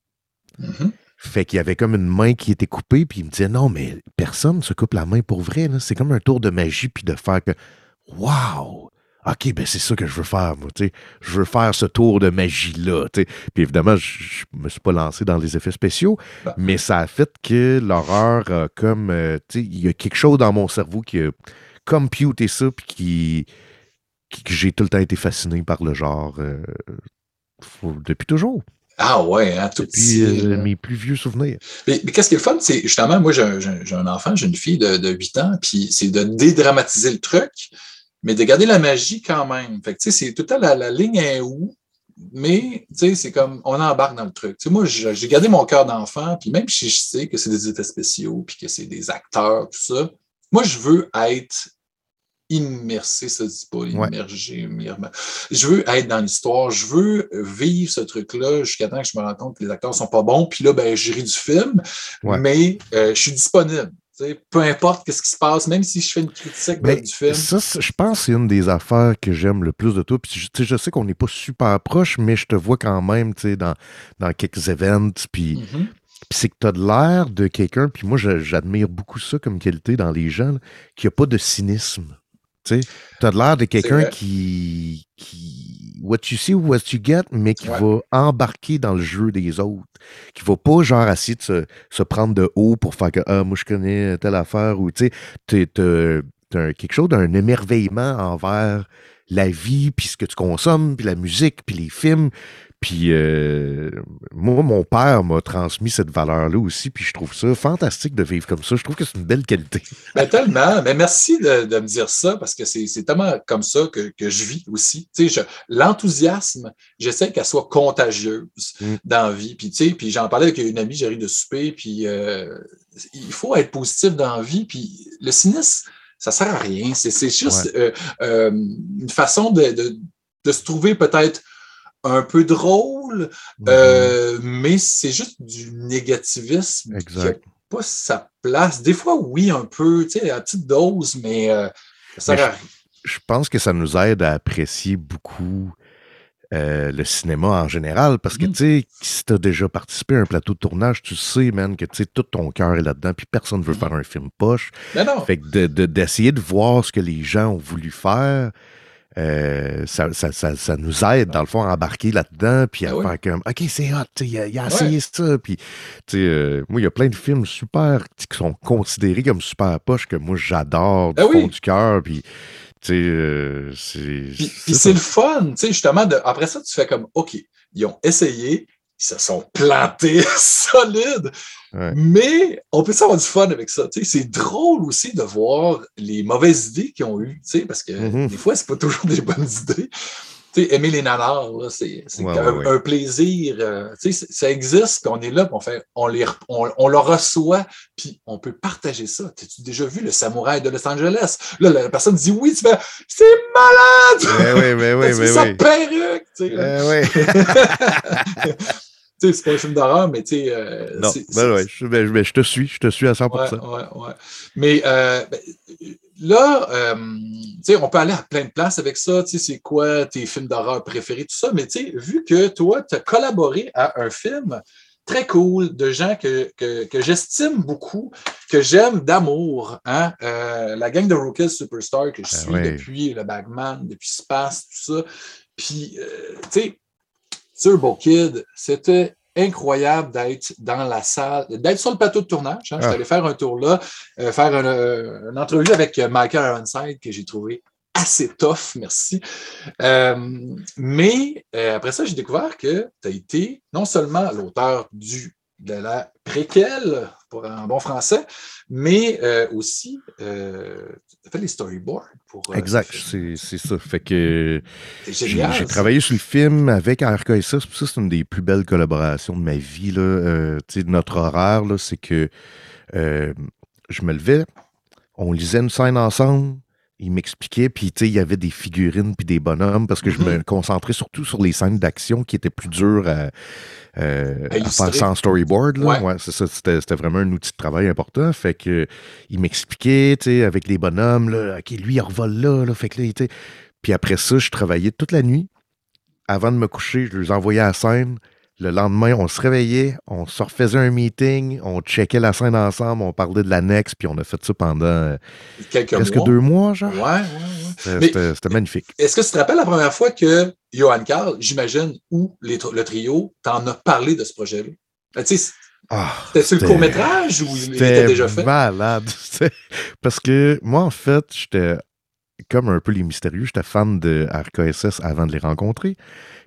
Mhm. Fait qu'il y avait comme une main qui était coupée, puis il me disait non, mais personne ne se coupe la main pour vrai. C'est comme un tour de magie, puis de faire que Waouh! OK, ben c'est ça que je veux faire, moi. Je veux faire ce tour de magie-là. Puis évidemment, je ne me suis pas lancé dans les effets spéciaux, bah. mais ça a fait que l'horreur, comme. Euh, il y a quelque chose dans mon cerveau qui a computé ça, puis qui, que j'ai tout le temps été fasciné par le genre euh, depuis toujours. Ah ouais, hein, tout Depuis euh, mes plus vieux souvenirs. Mais, qu'est-ce qui est le fun, c'est justement, moi j'ai un, enfant, j'ai une fille de, de 8 ans, puis c'est de dédramatiser le truc, mais de garder la magie quand même. Fait que, c'est tout à la, la ligne est où, mais c'est comme on embarque dans le truc. moi, j'ai gardé mon cœur d'enfant, puis même si je sais que c'est des effets spéciaux, puis que c'est des acteurs, tout ça, moi, je veux être immersé, ça se dit pas, immergé, Je veux être dans l'histoire, je veux vivre ce truc-là jusqu'à temps que je me rende compte que les acteurs sont pas bons, puis là, ben, j'ai ri du film, mais euh, je suis disponible peu importe ce qui se passe, même si je fais une critique ben, du film. Ça, je pense que c'est une des affaires que j'aime le plus de toi. Puis, je sais qu'on n'est pas super proche, mais je te vois quand même dans, dans quelques events. Puis, mm-hmm. c'est que tu as de l'air de quelqu'un, puis moi, j'admire beaucoup ça comme qualité dans les gens, qui a pas de cynisme. Tu as de l'air de quelqu'un qui, qui. What you see, what you get, mais qui va embarquer dans le jeu des autres. Qui va pas, genre, essayer de se, prendre de haut pour faire que, ah, moi, je connais telle affaire, ou, tu sais, t'as quelque chose d'un émerveillement envers la vie, puis ce que tu consommes, puis la musique, puis les films, puis euh, moi, mon père m'a transmis cette valeur-là aussi, puis je trouve ça fantastique de vivre comme ça. Je trouve que c'est une belle qualité. *laughs* Ben, tellement. Mais merci de, me dire ça, parce que c'est tellement comme ça que, je vis aussi. L'enthousiasme, j'essaie qu'elle soit contagieuse mm. dans la vie. Puis, puis j'en parlais avec une amie, j'arrive de souper, puis euh, il faut être positif dans la vie. Puis le cynisme, ça sert à rien. C'est juste euh, une façon de se trouver peut-être un peu drôle, mm-hmm. euh, mais c'est juste du négativisme qui n'a pas sa place. Des fois, oui, un peu, tu sais, à petite dose, mais euh, ça sert Je, pense que ça nous aide à apprécier beaucoup euh, le cinéma en général, parce que, mm-hmm. tu sais, si tu as déjà participé à un plateau de tournage, tu sais, man, que, tu sais, tout ton cœur est là-dedans, puis personne ne veut mm-hmm. faire un film poche. Ben non. Fait que d'essayer de, de voir ce que les gens ont voulu faire, euh, ça, ça, nous aide, dans le fond, à embarquer là-dedans, puis à ben faire comme, OK, c'est hot, il a, a essayé ça. Puis, euh, moi, il y a plein de films super qui sont considérés comme super poches que moi, j'adore du ben fond du cœur. Puis, euh, c'est. Puis, c'est le fun, tu sais, justement. De, après ça, tu fais comme, OK, ils ont essayé, ils se sont plantés *laughs* solides. Mais on peut avoir du fun avec ça. C'est drôle aussi de voir les mauvaises idées qu'ils ont eues, parce que mm-hmm. des fois, c'est pas toujours *laughs* des bonnes idées. aimer les nanars, c'est un, plaisir. Euh, ça existe, on est là, on, fait, on, les, on, le reçoit, puis on peut partager ça. As-tu déjà vu le samouraï de Los Angeles? Là, la personne dit oui, tu fais c'est malade! oui, mais oui, mais oui. *laughs* perruque! oui. *laughs* c'est pas un film d'horreur, mais tu sais. Euh, non, ben ouais, je, ben, ben, je, te suis, je te suis à 100%. Ouais, ouais, ouais. Mais euh, ben, là, euh, tu sais, on peut aller à plein de places avec ça. Tu sais, c'est quoi tes films d'horreur préférés, tout ça. Mais tu sais, vu que toi, tu as collaboré à un film très cool de gens que, que, que j'estime beaucoup, que j'aime d'amour. Hein? Euh, la gang de Rookies Superstar que je suis depuis le Bagman, depuis Space, tout ça. Puis, euh, tu sais, Turbo Kid, c'était incroyable d'être dans la salle, d'être sur le plateau de tournage. Hein. Je suis ah. allé faire un tour là, euh, faire euh, une, entrevue avec Michael Ironside que j'ai trouvé assez tough, merci. Euh, mais après ça, j'ai découvert que tu as été non seulement l'auteur du de la préquelle, pour un bon français, mais aussi euh, fait les storyboards pour. Euh, exact, c'est ça. Fait que j'ai travaillé sur le film avec RKSA. Ça, c'est une des plus belles collaborations de ma vie. Là. Euh, notre horaire, c'est que euh, je me levais, on lisait une scène ensemble, il m'expliquait, puis il y avait des figurines puis des bonhommes parce que je me mm-hmm. concentrais surtout sur les scènes d'action qui étaient plus dures à, euh, faire sans storyboard. Là. c'était, vraiment un outil de travail important. Fait que il m'expliquait, avec les bonhommes, là, OK, lui, il revole là, là fait que là, Puis après ça, je travaillais toute la nuit. Avant de me coucher, je les envoyais à la scène. Le lendemain, on se réveillait, on se refaisait un meeting, on checkait la scène ensemble, on parlait de l'annexe, puis on a fait ça pendant euh, Quelques presque mois. deux mois, genre. Ouais, ouais, ouais. C'était c'était- c'était magnifique. Est-ce que tu te rappelles la première fois que Johan Carl, j'imagine, ou les le trio, t'en a parlé de ce projet-là? Ben, Ah, C'était-tu le c'était- court-métrage ou il était C'était déjà fait? malade. *laughs* C'était- Parce que moi, en fait, j'étais comme un peu les mystérieux, j'étais fan de RKSS avant de les rencontrer.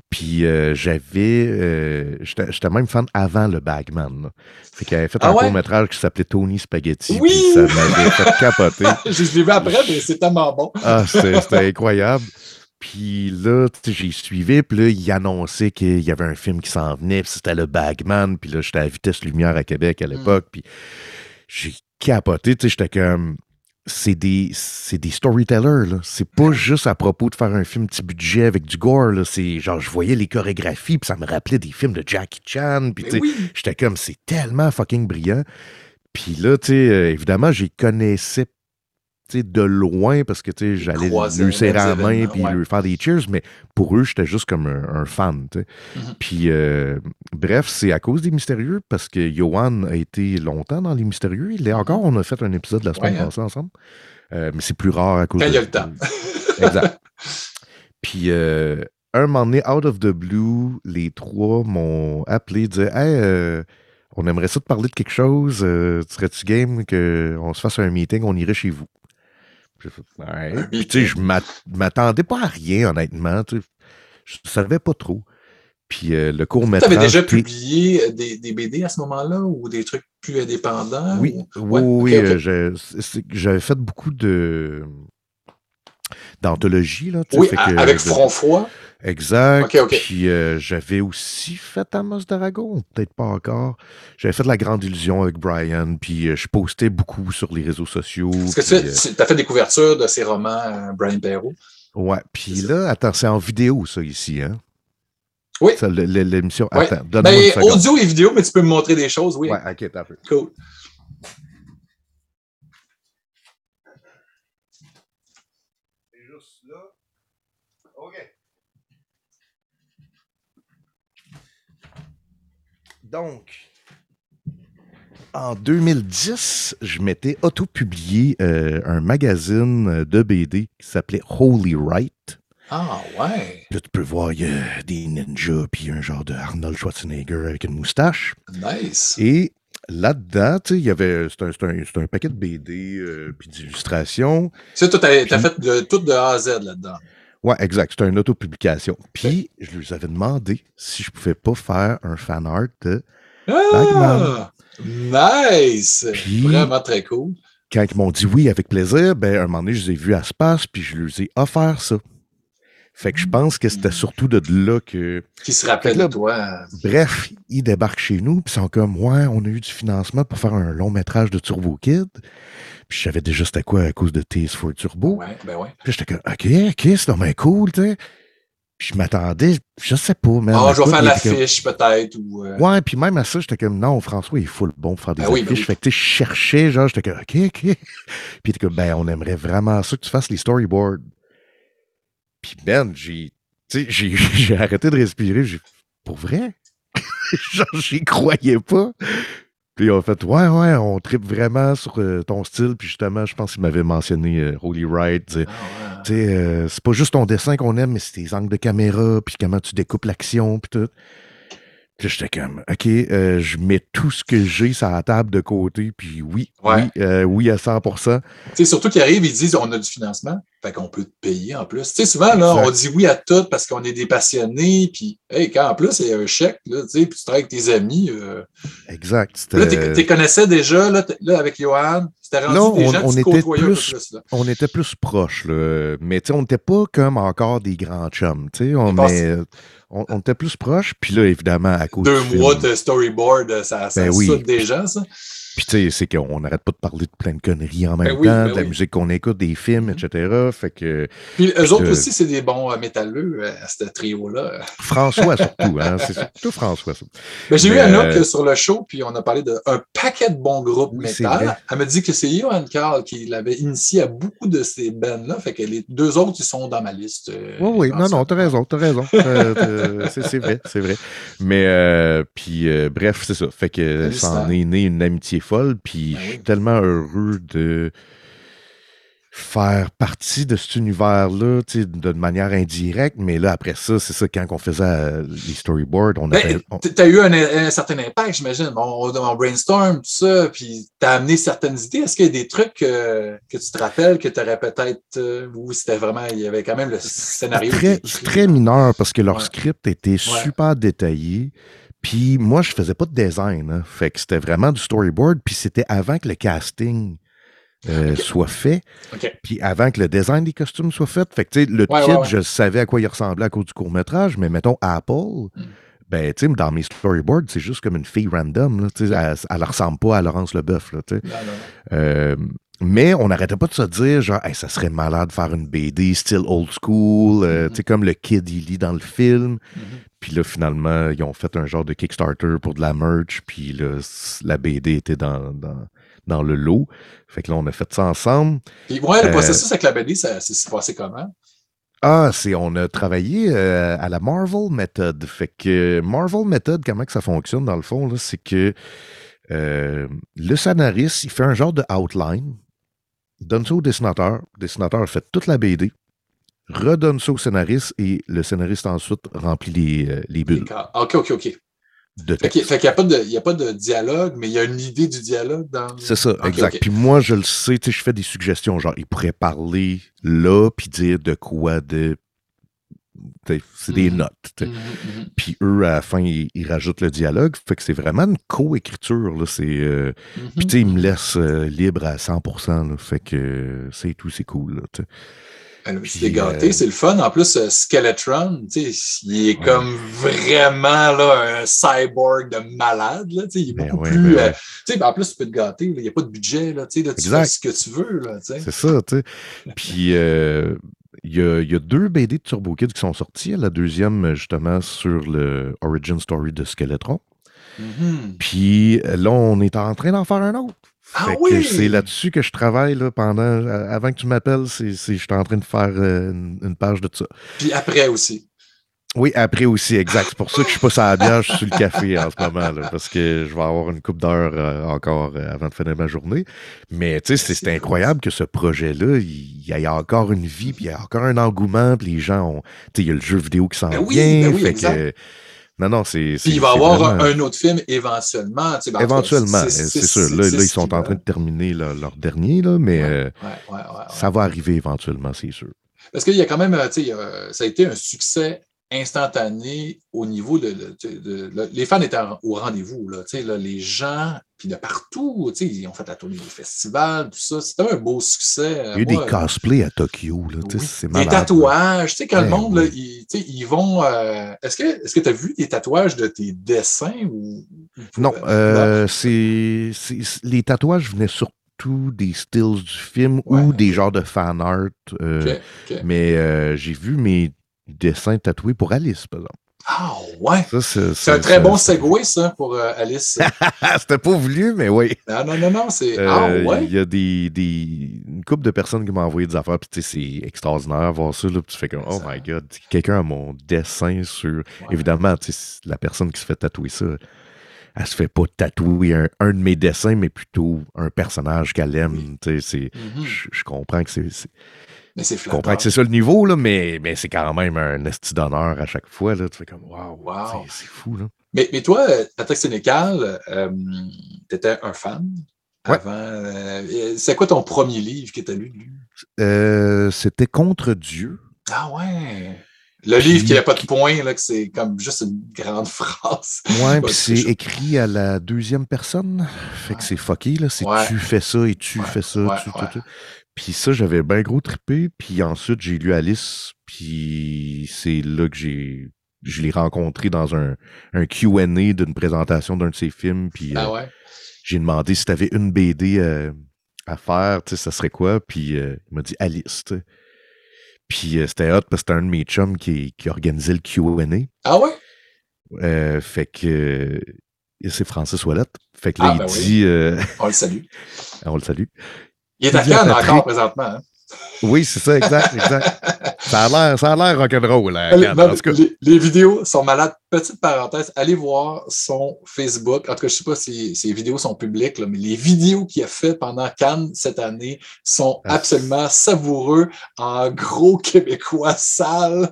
Puis euh, j'avais. euh, j'étais même fan avant le Bagman. là. Fait qu'il avait fait Ah un ouais? court-métrage qui s'appelait Tony Spaghetti. Oui! Puis ça m'avait fait capoter. *laughs* Je l'ai vu après, mais c'est tellement bon. Ah, c'était incroyable. Puis là, tu sais, j'y suivais, puis là, il annonçait qu'il y avait un film qui s'en venait, puis c'était le Bagman, puis là, j'étais à Vitesse Lumière à Québec à l'époque, puis j'ai capoté, tu sais, j'étais comme... C'est des, c'est des storytellers, là. C'est pas juste à propos de faire un film petit budget avec du gore, là. C'est genre, je voyais les chorégraphies, puis ça me rappelait des films de Jackie Chan, puis oui. J'étais comme, c'est tellement fucking brillant. Puis là, tu sais, euh, évidemment, j'y connaissais de loin parce que j'allais lui serrer la main puis ouais. lui faire des cheers, mais pour eux, j'étais juste comme un, un fan. Mhm. Puis, euh, bref, c'est à cause des Mystérieux parce que Johan a été longtemps dans les Mystérieux. Il est encore, on a fait un épisode la semaine Ouais, hein. passée ensemble. Euh, mais c'est plus rare à cause Quand de il y a le temps. *laughs* exact. Puis, euh, un moment donné, out of the blue, les trois m'ont appelé, disaient Hey, on aimerait ça te parler de quelque chose. euh, Serais-tu game qu'on se fasse un meeting, on irait chez vous? J'ai fait Ouais. Puis, tu sais, je m'att- m'attendais pas à rien, honnêtement. tu sais. Je savais pas trop. Puis, euh, le Tu avais déjà publié des, des BD à ce moment-là ou des trucs plus indépendants? Oui, ou- oui, Ouais, oui, euh, je- j'avais fait beaucoup de d'anthologie là. tu sais, Oui, fait a- que- avec Front Froid. Exact. Puis euh, j'avais aussi fait Amos d'Aragon, peut-être pas encore. J'avais fait la grande illusion avec Brian, puis euh, je postais beaucoup sur les réseaux sociaux. Est-ce que puis, tu as fait des couvertures de ces romans, euh, Brian Perrault? euh, ouais, puis là, attends, c'est en vidéo ça ici, hein? Oui. L'émission. Ouais. Attends, donne-moi Ben, audio et vidéo, mais tu peux me montrer des choses, oui. Ouais, ok, t'as. Cool. C'est juste là. OK. Donc, en 2010, je m'étais auto-publié euh, un magazine de BD qui s'appelait Holy Right. Ah, ouais. Là, tu peux voir, il y a des ninjas, puis un genre de Arnold Schwarzenegger avec une moustache. Nice. Et là-dedans, tu sais, il y avait. C'est un, un- paquet de BD, euh, puis d'illustrations. T'as Puis- fait de, tout de A à Z là-dedans. Ouais, exact. C'était une autopublication. Puis, je leur avais demandé si je pouvais pas faire un fan art de. Ah! Nice! Puis- Vraiment très cool. Quand ils m'ont dit oui avec plaisir, ben, un moment donné, je les ai vus à Space, puis je leur ai offert ça. Fait que je pense que c'était surtout de là que. Qui se rappelle de toi. Bref, ils débarquent chez nous, puis ils sont comme, ouais, on a eu du financement pour faire un long métrage de Turbo Kid. Puis je savais déjà c'était quoi à cause de TS4 Turbo. Ouais, ben ouais. Puis j'étais comme, OK, OK, c'est vraiment cool, tu sais. Puis je m'attendais, je sais pas, man. Ah, je vais faire était comme- l'affiche peut-être ou. euh, Ouais, puis même à ça, j'étais comme, non, François, il est full bon pour faire des Ben oui, ben affiches. oui. Fait que, tu cherchais, genre, j'étais comme, OK, OK. *laughs* Puis était comme, ben, on aimerait vraiment ça que tu fasses les storyboards. Puis, ben, *laughs* j'ai, arrêté de respirer. J'ai, pour vrai? *laughs* genre, j'y croyais pas. Puis, on fait, ouais, ouais, on tripe vraiment sur euh, ton style. Puis, justement, je pense qu'il m'avait mentionné euh, Holy sais, Ah, ouais. euh, c'est pas juste ton dessin qu'on aime, mais c'est tes angles de caméra, puis comment tu découpes l'action, puis tout. Puis j'étais comme, OK, euh, je mets tout ce que j'ai sur la table de côté, puis oui, Ouais. oui, euh, oui à 100 Tu sais, surtout qu'ils arrivent, ils disent on a du financement, fait qu'on peut te payer en plus. Tu sais, souvent, là, Exact. on dit oui à tout parce qu'on est des passionnés, puis, hey, quand en plus, il y a un chèque, là, tu sais, puis tu travailles avec tes amis. euh, Exact. Là, tu connaissais déjà, là, là, avec Johan, c'était rendu Non, des on- on était plus- plus, là. on était plus proches, là. mais tu sais, on n'était pas comme encore des grands chums. tu sais, On, mais, on, on était plus proches, puis là, évidemment, à cause Deux du mois film, de storyboard, ça, ça Ben oui. des gens, ça. Puis tu sais, c'est qu'on n'arrête pas de parler de plein de conneries en même Ben oui, temps, ben de la oui. musique qu'on écoute, des films, Mhm. etc. Fait que Puis eux autres Euh, aussi, c'est des bons euh, métalleux, euh, ce trio-là. François surtout, hein, c'est surtout François. ça. Ben, j'ai eu Mais, Anouk euh, sur le show, puis on a parlé d'un paquet de bons groupes Oui, métal. Elle me dit que c'est Johan Carl qui l'avait initié à beaucoup de ces bands-là. Fait que les deux autres, ils sont dans ma liste. Oui, oui, non, non, t'as raison, t'as raison. C'est vrai, c'est vrai. Mais, puis, bref, c'est ça. Fait que ça en est né une amitié folle, puis Ben je suis oui. tellement heureux de faire partie de cet univers-là, de manière indirecte, mais là, après ça, c'est ça, quand on faisait euh, les storyboards, on Ben, avait... on- t'as eu un, un certain impact, j'imagine. On, on, brainstorm, tout ça, puis t'as amené certaines idées. Est-ce qu'il y a des trucs euh, que tu te rappelles que tu aurais peut-être. euh, ou c'était vraiment. Il y avait quand même le scénario. très, très mineur parce que leur Ouais. script était super détaillé. Puis moi, je faisais pas de design. hein. Fait que c'était vraiment du storyboard. Puis c'était avant que le casting euh, soit fait. Puis avant que le design des costumes soit fait. Fait que tu sais, le Ouais, kid, ouais, ouais. je savais à quoi il ressemblait à cause du court-métrage. Mais mettons Apple. Mm. Ben, tu sais, dans mes storyboards, c'est juste comme une fille random. Là, elle, elle ressemble pas à Laurence Leboeuf. Là, non, non. Euh, mais on n'arrêtait pas de se dire, genre, Hey, ça serait malade de faire une BD style old school, euh, Mhm. tu sais, comme le kid il lit dans le film. Mhm. Puis là, finalement, ils ont fait un genre de Kickstarter pour de la merch, puis là, la BD était dans, dans, dans le lot. Fait que là, on a fait ça ensemble. Puis, ouais, le Euh, processus avec la BD, ça s'est passé comment? Ah, c'est on a travaillé euh, à la Marvel Method. Fait que Marvel Method, comment que ça fonctionne dans le fond, c'est que le scénariste, il fait un genre de outline, donne ça au dessinateur, le dessinateur fait toute la BD, redonne ça au scénariste et le scénariste ensuite remplit les, euh, les bulles Ah, OK, OK, OK. de Fait qu'il n'y a, a pas de dialogue, mais il y a une idée du dialogue dans. C'est ça, exact. Puis moi, je le sais, tu sais, je fais des suggestions, genre, il pourrait parler là, puis dire de quoi de... C'est des Mhm. notes. Mhm, mhm. Puis eux, à la fin, ils, ils rajoutent le dialogue. Fait que c'est vraiment une co-écriture. là. C'est, euh. Puis tu sais, ils me laissent euh, libre à 100%. là. Fait que euh, c'est tout, c'est cool. là, tu sais. Ah, C'est gâté, euh, c'est le fun. En plus, euh, Skeletron, tu sais, il est Ouais. comme vraiment là, un cyborg de malade. Là, tu sais, il est Ben beaucoup ouais, plus. ben euh, ouais. tu sais, ben, en plus, tu peux te gâter. Il n'y a pas de budget. Là, tu sais, là, tu Exact. fais ce que tu veux. Là, tu sais. C'est ça, tu sais. Puis euh, il y, a, il y a deux BD de Turbo Kid qui sont sortis. La deuxième, justement, sur le Origin Story de Skeletron. Mhm. Puis là, on est en train d'en faire un autre. Ah oui! C'est là-dessus que je travaille là, pendant. euh, Avant que tu m'appelles, je suis en train de faire euh, une, une page de ça. Puis après aussi. Oui, après aussi, exact. C'est pour ça que je suis pas sur la bière, je suis sur le café en ce moment, là, parce que je vais avoir une coupe d'heures euh, encore euh, avant de finir ma journée. Mais tu sais, c'est, incroyable que ce projet-là, il y, a encore une vie, puis il y a encore un engouement, puis les gens ont. Tu sais, il y a le jeu vidéo qui s'en Ben oui, vient. ben oui, fait exact. que. Non, non, c'est. Puis il va y avoir un, un autre film éventuellement. ben, Éventuellement, c'est- sûr. Là, là, ils sont en train de terminer leur, leur dernier, là, mais Ouais, euh, ouais, ouais, ça va arriver éventuellement, c'est sûr. Parce qu'il y a quand même, tu sais, ça a été un succès instantané au niveau de. de- de- de- le- les fans étaient en- au rendez-vous, là, là, les gens, puis de partout, ils ont fait la tournée des festivals, tout ça. C'était un beau succès. Il y a eu des cosplays à Tokyo, là, Oui. c'est Des malade. tatouages, tu sais, quand le Ben monde, là, ils, ils vont. euh, est-ce que tu as vu des tatouages de tes dessins ou. Non, euh, c'est, c'est- c'est- les tatouages venaient surtout des stills du film ou des genres de fan art. euh. Mais euh, j'ai vu mes dessins tatoués pour Alice, par exemple. Ah, ouais. C'est, un très bon segway, ça, pour euh, Alice. *laughs* C'était pas voulu, mais oui. non, non, non, non, c'est. ah, Euh, ouais. Il y a des, des, une couple de personnes qui m'ont envoyé des affaires, puis tu sais, c'est extraordinaire voir ça, là, puis tu fais comme, oh Ça- my god, quelqu'un a mon dessin sur. Ouais. Évidemment, tu sais, la personne qui se fait tatouer ça, elle se fait pas tatouer un, un de mes dessins, mais plutôt un personnage qu'elle aime. tu sais, Mhm. Je je comprends que c'est. C'est- Mais c'est Je comprends que c'est ça le niveau, là, mais, mais c'est quand même un esti d'honneur à chaque fois. Là. Tu fais comme, waouh, Wow. c'est- fou. Là. Mais, mais toi, euh, Attaque Sénécal, tu étais un fan Ouais. avant. euh, c'est quoi ton premier livre que tu as lu? lui? Euh, C'était contre Dieu. Ah ouais! Le livre qui n'a pas de point, là, que c'est comme juste une grande *laughs* phrase. Ouais, puis c'est écrit à la deuxième personne. Fait que c'est fucké, là. C'est Ouais. tu fais ça et tu Ouais, fais ça. ouais, tu, tu, ouais. tu. Puis ça, j'avais bien gros trippé. Puis ensuite, j'ai lu Alice. Puis c'est là que j'ai. Je l'ai rencontré dans un, un QA d'une présentation d'un de ses films. Puis Ah euh, ouais? j'ai demandé si tu avais une BD euh, à faire, tu sais, ça serait quoi? Puis euh, il m'a dit Alice. Puis c'était hot parce que c'était un de mes chums qui, qui organisait le QA. Ah ouais? Fait que c'est Francis Wallet. Fait que là, Ah, il ben dit On le salue. *laughs* on le salue. Il est à Cannes encore présentement. hein. Oui, c'est ça, exact, *laughs* exact. ça a l'air, ça a l'air rock'n'roll, là. Allez, Cannes, en tout cas. les, les vidéos sont malades. Petite parenthèse, allez voir son Facebook. En tout cas, je ne sais pas si ses vidéos sont publiques, là, mais les vidéos qu'il a faites pendant Cannes cette année sont Ah. absolument savoureux en gros québécois sale.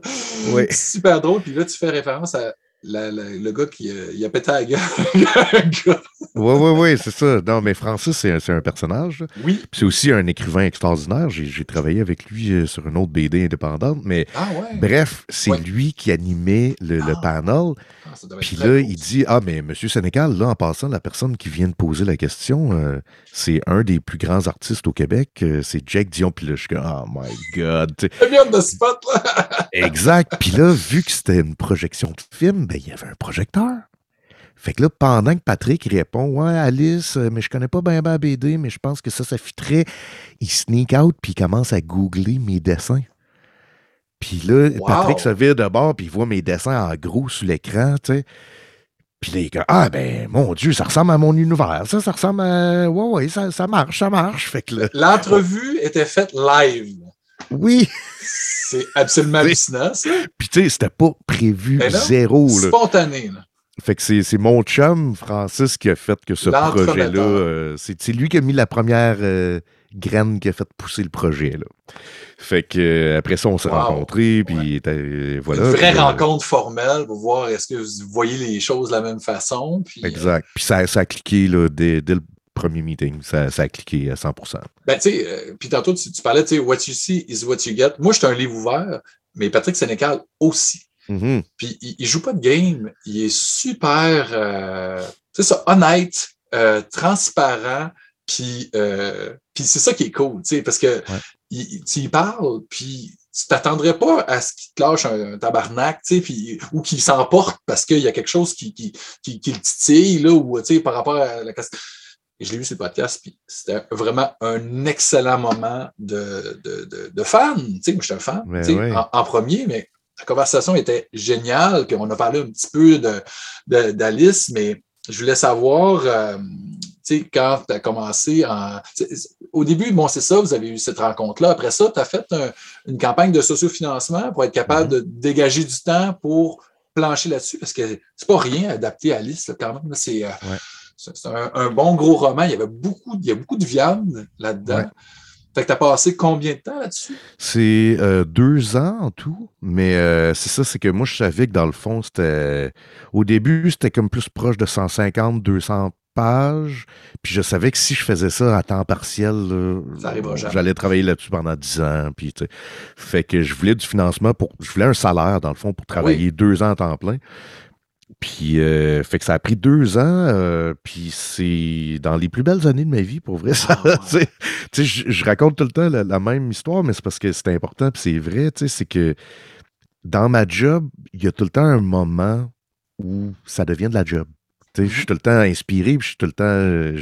Oui. Super drôle. Puis là, tu fais référence à la- la- le gars qui euh, il a pété à la gueule. Oui, oui, oui, c'est ça. Non, mais Francis, c'est un, personnage. là. oui. C'est aussi un écrivain extraordinaire. J'ai travaillé avec lui euh, sur une autre BD indépendante. Mais Ah ouais. bref, c'est Ouais. lui qui animait le, le Ah. panel. Ah, ça Puis là, il dit Ah, mais Monsieur Sénécal, là, en passant, la personne qui vient de poser la question, euh, c'est un des plus grands artistes au Québec. euh, c'est Jake Dion. Puis là, je suis comme Oh my God. *laughs* De spot, là. Exact. Puis là, vu que c'était une projection de film, ben, il y avait un projecteur. Fait que là, pendant que Patrick répond Ouais, Alice, euh, mais je connais pas bien ben BD, mais je pense que ça, ça fitterait, il sneak out puis il commence à googler mes dessins. Puis là, Wow. Patrick se vire de bord puis il voit mes dessins en gros sur l'écran, tu sais. Puis là, il comme Ah, ben, mon Dieu, ça ressemble à mon univers. Ça, ça ressemble à. Ouais, ouais, ça, ça marche, ça marche. Fait que là, L'entrevue était faite live. oui. C'est absolument *laughs* hallucinant, ça. Puis tu sais, c'était pas prévu non, zéro, là. Spontané, là. Fait que c'est mon chum, Francis, qui a fait que ce projet-là. euh, c'est c'est lui qui a mis la première euh, graine qui a fait pousser le projet. Là. Fait que euh, après ça, on s'est Wow. rencontrés, puis euh, voilà. Une vraie puis, euh, rencontre formelle pour voir est-ce que vous voyez les choses de la même façon. Puis, euh, Exact. Puis ça, ça a cliqué là, dès, dès le premier meeting. Ça, ça a cliqué à 100% Ben, tu sais, euh, puis tantôt, tu, tu parlais, tu sais, what you see is what you get. Moi, je suis un livre ouvert, mais Patrick Sénécal aussi. Mhm. Puis, il, il joue pas de game. Il est super, tu sais, ça, honnête, transparent. Puis, euh, puis c'est ça qui est cool, tu sais, parce que il- tu y parles, puis tu t'attendrais pas à ce qu'il te lâche un, un tabarnak, tu sais, puis, ou qu'il s'emporte parce qu'il y a quelque chose qui, qui, qui, qui le titille, là, ou, tu sais, par rapport à la question. Je l'ai vu sur le podcast, puis c'était vraiment un excellent moment de, de, de, de fan. Tu sais, moi, je suis un fan, Ben tu sais, ouais. en, en premier, mais la conversation était géniale, puis on a parlé un petit peu de, de- d'Alice, mais je voulais savoir, euh, sais, quand tu as commencé en. Au début, bon, c'est ça, vous avez eu cette rencontre-là. Après ça, tu as fait un- une campagne de sociofinancement pour être capable de dégager du temps pour plancher là-dessus, parce que c'est pas rien adapté à Alice, là, quand même. C'est euh, Ouais. un, un bon gros roman. Il y avait beaucoup, il y a beaucoup de viande là-dedans. Ouais. Fait que tu as passé combien de temps là-dessus? C'est euh, deux ans en tout, mais euh, c'est ça, c'est que moi, je savais que dans le fond, c'était. Au début, c'était comme plus proche de 150, 200 pages. Puis je savais que si je faisais ça à temps partiel, j'allais travailler là-dessus pendant 10 ans. Puis, tu sais, fait que je voulais du financement pour. Je voulais un salaire, dans le fond, pour travailler deux ans à temps plein. Puis, euh, fait que ça a pris deux ans, euh, puis c'est dans les plus belles années de ma vie, pour vrai. Ça, ouais. *laughs* sais, je, je raconte tout le temps la, la même histoire, mais c'est parce que c'est important, puis c'est vrai, tu sais, c'est que dans ma job, il y a tout le temps un moment où ça devient de la job. Je suis tout le temps inspiré, puis je suis tout le temps euh,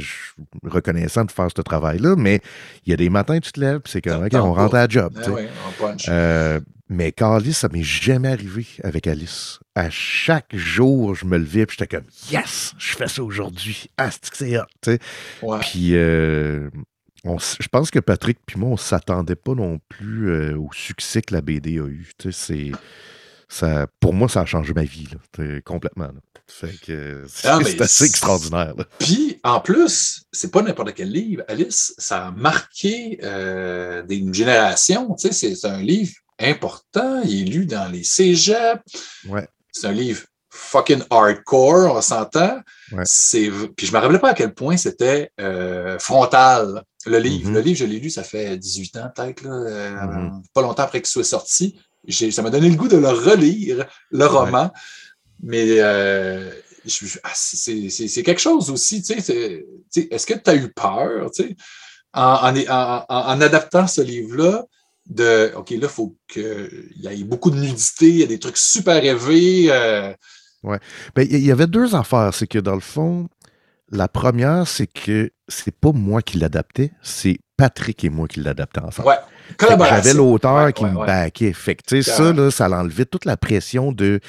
reconnaissant de faire ce travail-là, mais il y a des matins, tu te lèves, puis c'est comme, Ça OK, te tente on rentre à la job. oui, on punch. Euh, mais Carlis, ça m'est jamais arrivé avec Alice. À chaque jour, je me levais puis j'étais comme Yes, je fais ça aujourd'hui. Ah, c'est hot. Ouais. Puis euh, on je pense que Patrick puis moi, on s'attendait pas non plus euh, au succès que la BD a eu. C'est ça, pour moi, ça a changé ma vie là, complètement. là. Fait que c'est Ah, *laughs* assez extraordinaire. Puis, en plus, c'est pas n'importe quel livre. Alice, ça a marqué euh, des- une génération. C'est un livre important. Il est lu dans les cégeps. Ouais. C'est un livre fucking hardcore, on s'entend. Ouais. Puis je me rappelais pas à quel point c'était euh, frontal, le livre. Mhm. Le livre, je l'ai lu, ça fait 18 ans peut-être, euh, Mhm. pas longtemps après qu'il soit sorti. Ça m'a donné le goût de le relire, le roman. Mais euh, ah, c'est quelque chose aussi. Est-ce que tu as eu peur tu sais, en, en, en- en- en adaptant ce livre-là? De OK, là, il faut qu'il y ait beaucoup de nudité, il y a des trucs super élevés. euh, Ben, il y- y avait deux affaires. C'est que dans le fond, La première, c'est que c'est pas moi qui l'adaptais, c'est Patrick et moi qui l'adaptais ensemble. Ouais. J'avais l'auteur Ouais, qui ouais, me baquait. Fait que, tu sais, ça, là, ça l'enlevait toute la pression de.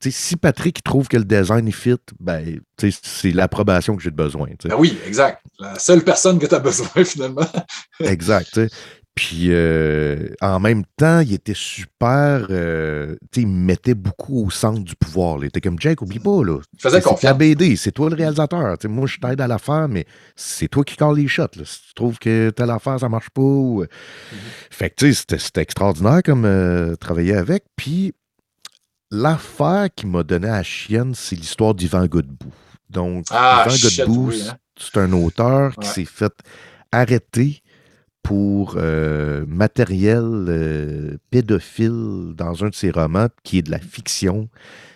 tu sais, si Patrick trouve que le design est fit, ben, c'est l'approbation que j'ai besoin. Ben oui, exact. La seule personne que tu as besoin, *laughs* finalement. Exact. tu sais. Puis euh, en même temps, il était super. euh, tu sais, il me mettait beaucoup au centre du pouvoir. Il était comme Jake, oublie pas, là. Il faisait C'est ta confiance. BD, c'est toi le réalisateur. Moi, je t'aide à la faire, mais c'est toi qui calls les shots. là. Si tu trouves que telle affaire, ça marche pas. ou- Mm-hmm. Fait que, tu sais, c'était- extraordinaire comme euh, travailler avec. Puis, l'affaire qui m'a donné à la chienne, c'est l'histoire d'Yvan Godbout. Donc, Ah, Yvan shit, Godbout, oui, hein. c'est un auteur qui Ouais. s'est fait arrêter pour euh, matériel euh, pédophile dans un de ses romans, qui est de la fiction,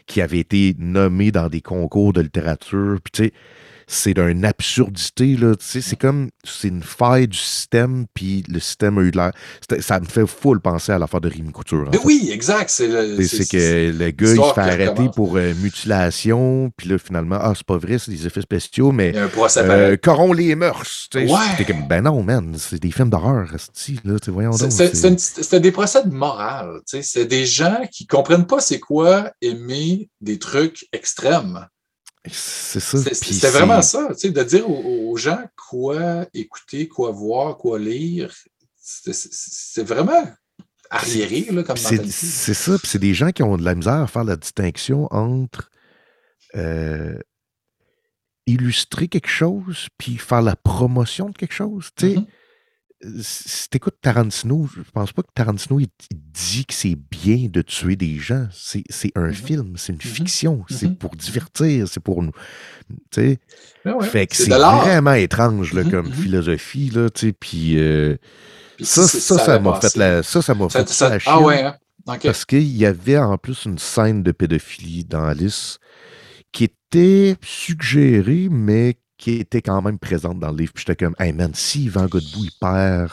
qui avait été nommé dans des concours de littérature. Puis, tu sais, c'est d'une absurdité, là. Tu sais, c'est comme, c'est une faille du système, puis le système a eu de l'air. Ça me fait full penser à l'affaire de Rémi Couture. Mais fait. oui, exact. C'est que le gars, il se fait arrêter pour euh, mutilation, puis là, finalement, ah, c'est pas vrai, c'est des effets spéciaux, mais Il y a un procès euh, corrompt les mœurs. Ouais. Comme, ben non, man, c'est des films d'horreur, là, voyons C'est- donc. c'est- des procès de morale. tu sais. C'est des gens qui comprennent pas c'est quoi aimer des trucs extrêmes. C'est ça. C'était vraiment ça, tu sais, de dire aux, aux gens quoi écouter, quoi voir, quoi lire. C'est- vraiment arriéré là, comme c'est ça, puis c'est des gens qui ont de la misère à faire la distinction entre euh, illustrer quelque chose puis faire la promotion de quelque chose. Tu sais, Mhm. Euh, si t'écoutes Tarantino, je pense pas que Tarantino il, il dit que c'est bien de tuer des gens. C'est un Mhm. film, c'est une Mhm. fiction, c'est Mhm. pour divertir, c'est pour nous. Tu sais, Ben ouais, fait que c'est vraiment étrange là, comme philosophie là, tu sais, puis euh, Puis ça, si ça, m'a fait la, ça, ça m'a fait ça- la Ah ouais, hein? Parce qu'il y avait en plus une scène de pédophilie dans Alice qui était suggérée, mais qui était quand même présente dans le livre. Puis j'étais comme, hey man, si Yvan Godbout il perd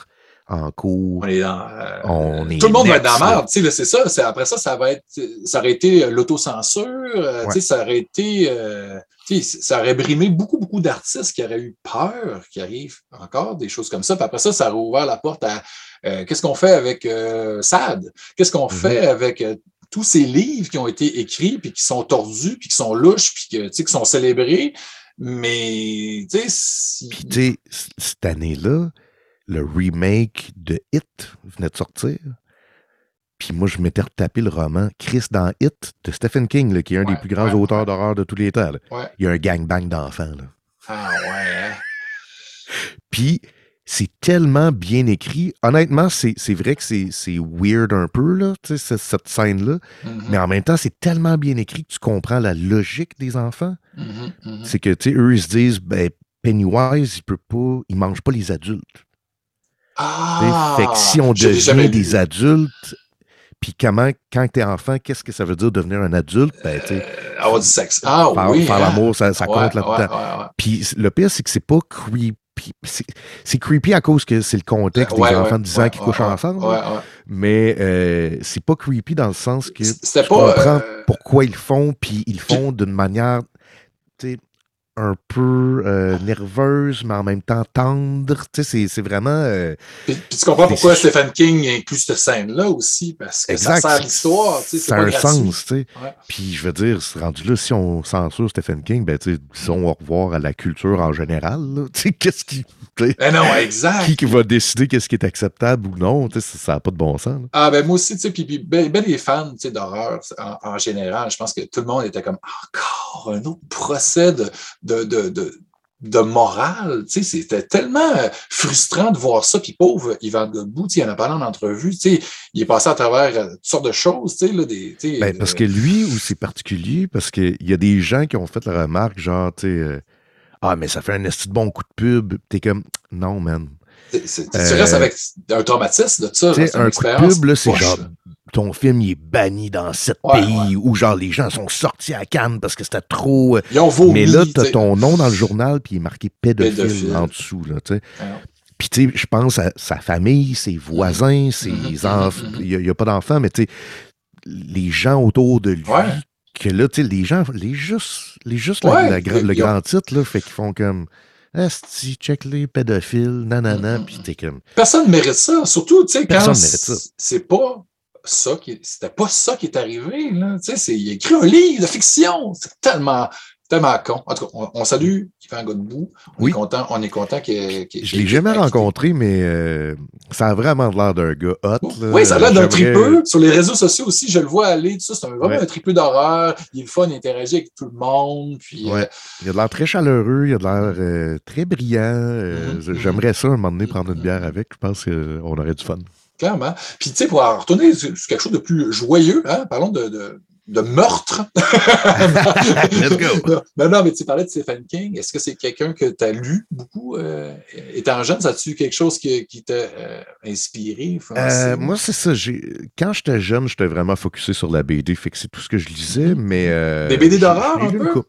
en cours, On est dans. euh, on est tout le monde va être dans la merde, tu sais, c'est ça. c'est- Après ça, ça va être, ça aurait été l'autocensure, euh, tu sais, ça aurait été, euh, tu sais, ça aurait brimé beaucoup, beaucoup d'artistes qui auraient eu peur qu'il arrive encore des choses comme ça. Puis après ça, ça aurait ouvert la porte à euh, qu'est-ce qu'on fait avec euh, Sade? Qu'est-ce qu'on Mhm. fait avec euh, tous ces livres qui ont été écrits, puis qui sont tordus, puis qui sont louches, puis que, qui sont célébrés, mais, tu sais, Puis tu sais, cette année-là, le remake de Hit venait de sortir. Puis moi, je m'étais retapé le roman Chris dans Hit de Stephen King, là, qui est un Ouais, des plus grands ouais, auteurs ouais. d'horreur de tous les temps. Il y a un gangbang d'enfants. là. Ah ouais, hein? Puis c'est tellement bien écrit. Honnêtement, c'est vrai que c'est weird un peu, là, cette scène-là. Mhm, Mais en même temps, c'est tellement bien écrit que tu comprends la logique des enfants. mhm, mhm. C'est que, tu sais, eux, ils se disent, ben, Pennywise, il peut pas, il mange pas les adultes. Ah! fait que si on devient des adultes, puis comment, quand t'es enfant, qu'est-ce que ça veut dire devenir un adulte? Ben, tu sais, Euh, avoir du sexe. Ah oui. faire hein? l'amour, ça, ça Ouais, compte là-dedans. ouais, ouais, ouais. Puis le pire, c'est que c'est pas creepy. C'est c'est creepy à cause que c'est le contexte Ouais, des ouais, enfants de 10 ans qui couchent ensemble. Mais euh, c'est pas creepy dans le sens que je pas. comprends euh, pourquoi ils le font, puis ils le font d'une manière un peu euh, nerveuse, mais en même temps tendre. Tu sais, C'est vraiment. euh, Puis, puis tu comprends pourquoi Stephen King inclut cette scène-là aussi, parce que exact. ça sert l'histoire. tu sais, c'est Ça a un gratuit. sens. tu sais. Ouais. Puis je veux dire, rendu là, si on censure Stephen King, ben, tu sais, disons au revoir à la culture en général. là. Tu sais, *laughs* Qu'est-ce qui. Ben non, exact. Qui, qui va décider qu'est-ce qui est acceptable ou non? Tu sais, Ça n'a pas de bon sens. là. Ah, ben moi aussi, tu sais, puis, puis ben, ben des fans tu sais, d'horreur en, en général, je pense que tout le monde était comme encore un autre procès de, de, de, de, de morale. Tu sais, c'était tellement euh, frustrant de voir ça. Puis pauvre Yvan Godbout, tu sais, il en a parlé en entrevue, tu sais, il est passé à travers euh, toutes sortes de choses, tu sais, là, des. tu sais, Ben, de- parce que lui, où c'est particulier, parce qu'il y a des gens qui ont fait la remarque, genre, tu sais, euh, ah, mais ça fait un esti de bon coup de pub. T'es comme, non, man. tu euh, restes avec un traumatisme de ça. Là, un coup de pub, là, c'est genre. Ton film, il est banni dans sept Ouais, pays, où genre, les gens sont sortis à Cannes parce que c'était trop. euh, Ils ont vomi. mais là, t'as ton nom dans le journal, puis il est marqué pédophile, Pédophile. en dessous, là. Puis, tu sais, je pense à sa famille, ses voisins, ses Mhm, enfants. mhm, Il n'y a, pas d'enfants, mais tu sais, les gens autour de lui Ouais. que là, tu sais, les gens, les juste, les juste Ouais, la le grand titre, là, fait qu'ils font comme Esti, check les pédophiles, nanana, Mhm. puis t'es comme Personne ne mérite ça. Surtout, tu sais, quand Personne mérite ça. c'est pas ça qui c'était pas ça qui est arrivé. Là. Tu sais, il a écrit un livre de fiction. C'est tellement, tellement con. En tout cas, on, on salue Yvan Godbout. On Oui. est content, on est content qu'il qu'il- Je l'ai jamais rencontré, mais euh, ça a vraiment l'air d'un gars hot. là. Oui, ça a l'air d'un tripeux. Sur les réseaux sociaux aussi, je le vois aller. Tout ça, c'est vraiment Ouais. un tripeux d'horreur. Il est le fun, il interagit avec tout le monde. Puis, euh, Ouais. Il a de l'air très chaleureux, il a de l'air euh, très brillant. Mhm, J'aimerais ça un moment donné prendre une bière avec. Je pense qu'on aurait du fun. Clairement. Puis, tu sais, pour en retourner sur quelque chose de plus joyeux, hein, parlons de, de, de meurtre. *laughs* Let's go. Non, non, mais tu parlais de Stephen King. Est-ce que c'est quelqu'un que tu as lu beaucoup euh, étant jeune? As-tu quelque chose qui, qui t'a euh, inspiré? Euh, moi, c'est ça. Quand j'étais jeune, j'étais vraiment focusé sur la BD, fait que c'est tout ce que je lisais, mais. euh, Des BD d'horreur, un peu?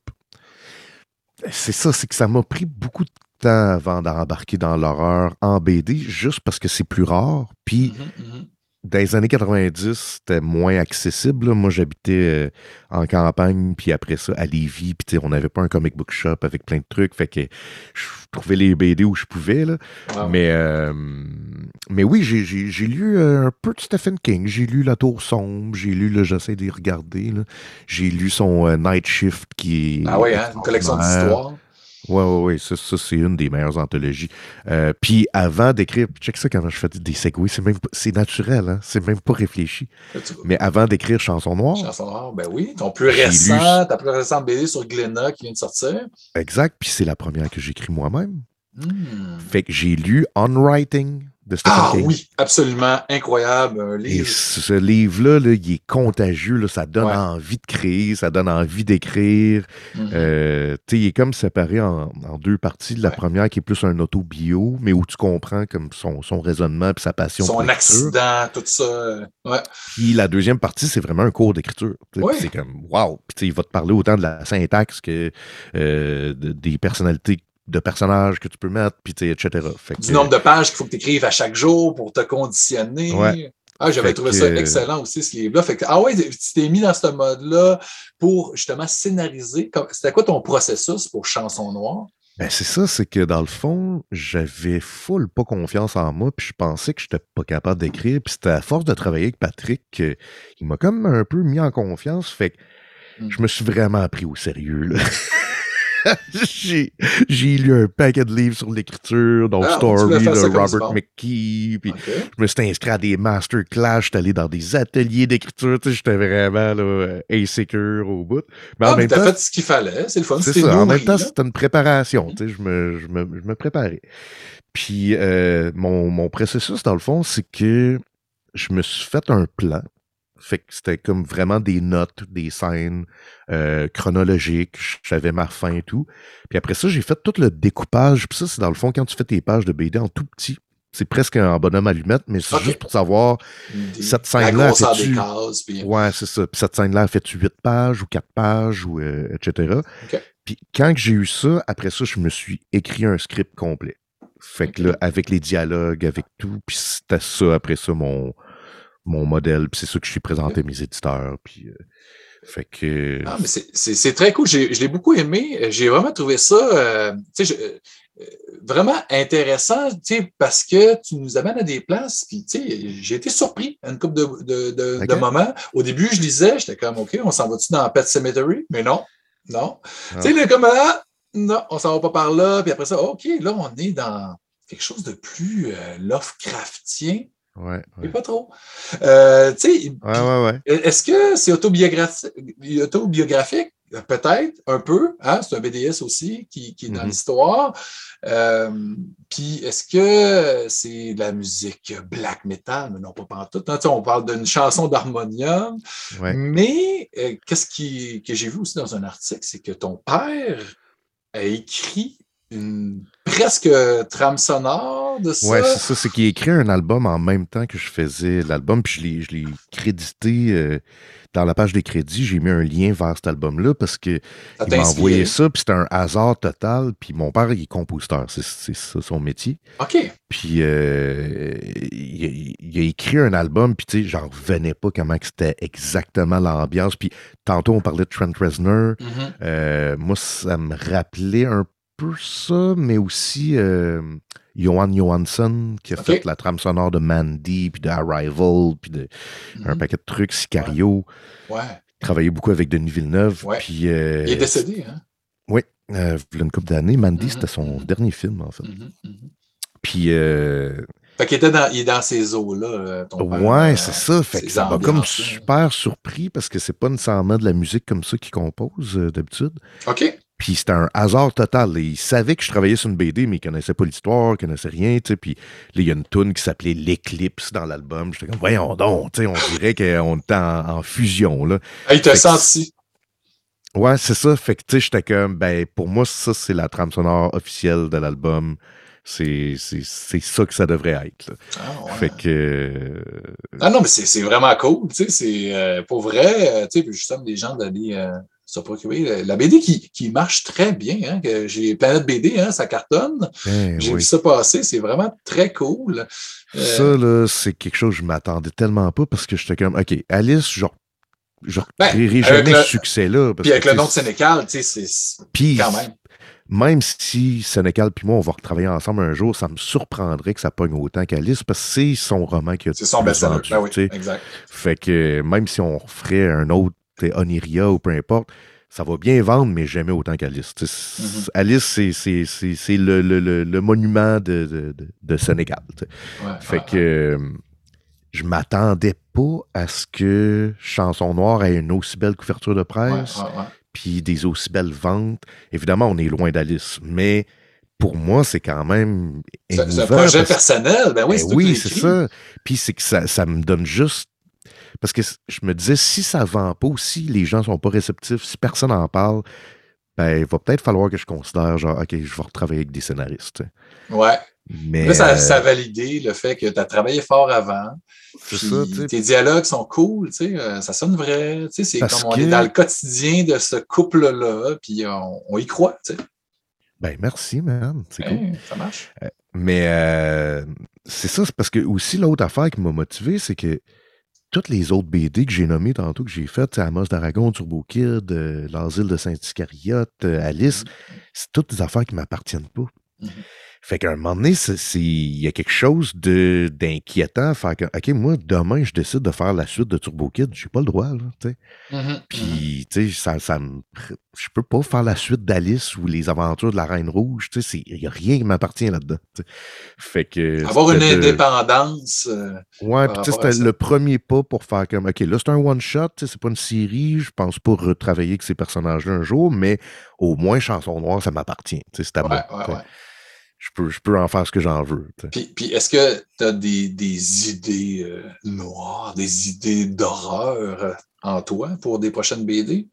C'est ça, c'est que ça m'a pris beaucoup de avant d'embarquer dans l'horreur en BD, juste parce que c'est plus rare. Puis, Mhm, mhm. dans les années 90, c'était moins accessible. là. Moi, j'habitais euh, en campagne, puis après ça, à Lévis, puis on n'avait pas un comic book shop avec plein de trucs, fait que je trouvais les BD où je pouvais, là. Wow. Mais, euh, mais oui, j'ai- lu euh, un peu de Stephen King. J'ai lu La Tour Sombre, j'ai lu, là, j'essaie les regarder. J'ai lu son euh, Night Shift qui est... Ah oui, hein, une collection d'histoires. Ouais, ouais, ouais, ça, ça, c'est une des meilleures anthologies. Euh, puis avant d'écrire, check ça quand je fais des segways, c'est même c'est naturel, hein, c'est même pas réfléchi. Mais avant d'écrire Chanson Noire, Chanson noire, ben oui. Ton plus lu- récent, ta plus récente BD sur Glenna qui vient de sortir. exact, puis c'est la première que j'écris moi-même. Hmm. Fait que j'ai lu On Writing de Stephen Ah King. oui, absolument incroyable. Un Et livre. ce livre-là, là, il est contagieux, là, ça donne Ouais. envie de créer, ça donne envie d'écrire. Mhm. Euh, il est comme séparé en, en deux parties. La Ouais. première qui est plus un auto-bio, mais où tu comprends comme son, son raisonnement et sa passion Son accident, tout ça. euh, Ouais. Puis la deuxième partie, c'est vraiment un cours d'écriture. Ouais. C'est comme, wow! Puis il va te parler autant de la syntaxe que euh, de- des personnalités de personnages que tu peux mettre, puis etc. Fait Du que- nombre de pages qu'il faut que tu écrives à chaque jour pour te conditionner. Ouais. Ah, j'avais trouvé que- ça excellent aussi, ce livre-là. Fait que, ah ouais, tu t'es mis dans ce mode-là pour justement scénariser. C'était quoi ton processus pour Chanson Noire? Ben, c'est ça, c'est que dans le fond, j'avais full pas confiance en moi, puis je pensais que j'étais pas capable d'écrire, puis c'était à force de travailler avec Patrick qu'il m'a comme un peu mis en confiance, fait que Mm. je me suis vraiment pris au sérieux, là. *laughs* *laughs* j'ai, j'ai lu un paquet de livres sur l'écriture, dont Ah, Story de Robert. McKee, puis je me suis inscrit à des masterclass, j'étais allé dans des ateliers d'écriture, tu sais, j'étais vraiment là, euh, insécure au bout. Mais en Ah, mais même t'as temps, fait ce qu'il fallait. C'est le fun. c'est C'était ça. En même temps, là. c'était une préparation. Tu sais, je me, je me, je me préparais. Puis, euh, mon, mon processus, dans le fond, c'est que je me suis fait un plan. Fait que c'était comme vraiment des notes, des scènes euh, chronologiques. Je savais ma fin et tout. Puis après ça, j'ai fait tout le découpage. Puis ça, c'est dans le fond, quand tu fais tes pages de BD en tout petit, c'est presque un bonhomme allumette, mais c'est juste pour savoir Des- cette scène-là, fait-tu- cases. Puis... Ouais, c'est ça. Puis cette scène-là, a fait 8 pages ou 4 pages, ou euh, etc. Puis quand j'ai eu ça, après ça, je me suis écrit un script complet. Fait que là, avec les dialogues, avec tout, puis c'était ça, après ça, mon, mon modèle. Puis c'est ça que je suis présenté à mes éditeurs. Puis, euh, fait que... Ah, mais c'est- très cool. J'ai- Je l'ai beaucoup aimé. J'ai vraiment trouvé ça euh, je- euh, vraiment intéressant parce que tu nous amènes à des places. Puis, tu sais, j'ai été surpris à une couple de, de, de, Ok. de moments. Au début, je lisais, j'étais comme, OK, on s'en va-tu dans Pet Cemetery? Mais non, non. Ah. Tu sais, comme, ah, non, on s'en va pas par là. Puis après ça, OK, là, on est dans quelque chose de plus Lovecraftien. Ouais, ouais. pas trop. Euh, tu sais, est-ce que c'est autobiographique? autobiographique? Peut-être, un peu. Hein? C'est un BDS aussi qui, qui est dans Mhm. l'histoire. Euh, Puis est-ce que c'est de la musique black metal? Mais non, pas pantoute. hein? On parle d'une chanson d'harmonium. Ouais. Mais euh, qu'est-ce qui, que j'ai vu aussi dans un article, c'est que ton père a écrit une presque trame sonore de ça. Ouais, c'est ça, c'est qu'il a écrit un album en même temps que je faisais l'album, puis je l'ai, crédité euh, dans la page des crédits. J'ai mis un lien vers cet album-là parce que Ça il t'a m'a envoyé ça, puis c'était un hasard total. Puis mon père, il est compositeur, c'est, ça son métier. OK. Puis euh, il, il a écrit un album, puis tu sais, j'en revenais pas comment c'était exactement l'ambiance. Puis tantôt, on parlait de Trent Reznor. Mhm. Euh, moi, ça me rappelait un peu ça, mais aussi euh, Johan Johansson, qui a fait la trame sonore de Mandy, puis de Arrival, puis de un Mhm. paquet de trucs, Sicario. Ouais. Travaillé beaucoup avec Denis Villeneuve. Ouais. Puis, euh, Il est décédé, hein? Oui, euh, une couple d'années. Mandy, Mhm, c'était son mhm. dernier film, en fait. Puis, euh, Fait qu'il était dans, il est dans ces eaux-là, ouais, c'est ça. Fait que ça m'a comme ambiances-là. super surpris parce que c'est pas nécessairement de la musique comme ça qu'il compose d'habitude. OK. Puis c'était un hasard total. Il savait que je travaillais sur une BD, mais il connaissait pas l'histoire, il connaissait rien. Puis il y a une tune qui s'appelait L'éclipse dans l'album. J'étais comme, voyons donc, on dirait qu'on était en, en fusion. Là. Ah, il t'a que- senti. Ouais, c'est ça. Fait que, j'étais comme, ben, pour moi, ça, c'est la trame sonore officielle de l'album. C'est ça que ça devrait être. Ah, ouais. Fait que. euh, Ah non, mais c'est vraiment cool. Tu sais, c'est euh, pour vrai, euh, tu sais, puis je somme des gens d'aller euh, se procurer. La BD qui, qui marche très bien, hein, que j'ai Planète BD, hein, ça cartonne. ben J'ai oui. vu ça passer, c'est vraiment très cool. Euh, Ça, là, c'est quelque chose que je m'attendais tellement pas parce que j'étais comme, OK, Alice, genre, je ne Ben, jamais le- ce succès-là. puis avec que, le nom de Sénécal, tu sais, c'est- quand même. même si Sénécal puis moi, on va retravailler ensemble un jour, ça me surprendrait que ça pogne autant qu'Alice parce que c'est son roman qui a C'est son best-seller. Ben oui, exact. Fait que même si on ferait un autre Oniria ou peu importe, ça va bien vendre, mais jamais autant qu'Alice. Mhm. Alice, c'est- le, le- le- le monument de, de, de- Sénégal. Ouais, Fait ouais, que euh, je m'attendais pas à ce que Chanson Noire ait une aussi belle couverture de presse, puis des aussi belles ventes. Évidemment, on est loin d'Alice, mais pour moi, c'est quand même. C'est un projet personnel. Ben oui, ben oui, c'est ça. Puis c'est que ça, ça me donne juste. Parce que je me disais, si ça vend pas, si les gens sont pas réceptifs, si personne n'en parle, ben, il va peut-être falloir que je considère, genre, OK, je vais retravailler avec des scénaristes. Ouais. Mais. Là, ça, euh, ça a validé le fait que tu as travaillé fort avant. ça, tes dialogues sont cool, tu sais, euh, ça sonne vrai. C'est comme on que- est dans le quotidien de ce couple-là, puis on, on y croit. tu sais. Ben, merci, man. C'est cool. Hey, ça marche. Mais euh, c'est ça, c'est parce que aussi l'autre affaire qui m'a motivé, c'est que toutes les autres BD que j'ai nommées tantôt, que j'ai faites, Amos d'Aragon, Turbo Kid, euh, L'Asile de Saint-Iscariote, euh, Alice, c'est toutes des affaires qui m'appartiennent pas. Mhm. Fait qu'à un moment donné, il y a quelque chose de- d'inquiétant faire que, OK, moi, demain, je décide de faire la suite de Turbo Kid, j'ai pas le droit, là, tu sais. Mhm, mhm. Puis, tu sais, ça, ça me. Je peux pas faire la suite d'Alice ou les aventures de la Reine Rouge. Tu sais, il n'y a rien qui m'appartient là-dedans. Fait que. Avoir une c'était indépendance. euh, Ouais, puis tu sais, c'était le premier pas pour faire comme. OK, là, c'est un one-shot, tu sais, c'est pas une série. Je pense pas retravailler avec ces personnages-là un jour, mais au moins, Chanson Noire, ça m'appartient. Tu sais, c'est à ouais, ouais. Je peux, je peux en faire ce que j'en veux. Puis, puis est-ce que tu as des, des idées euh, noires, des idées d'horreur euh, en toi pour des prochaines BD?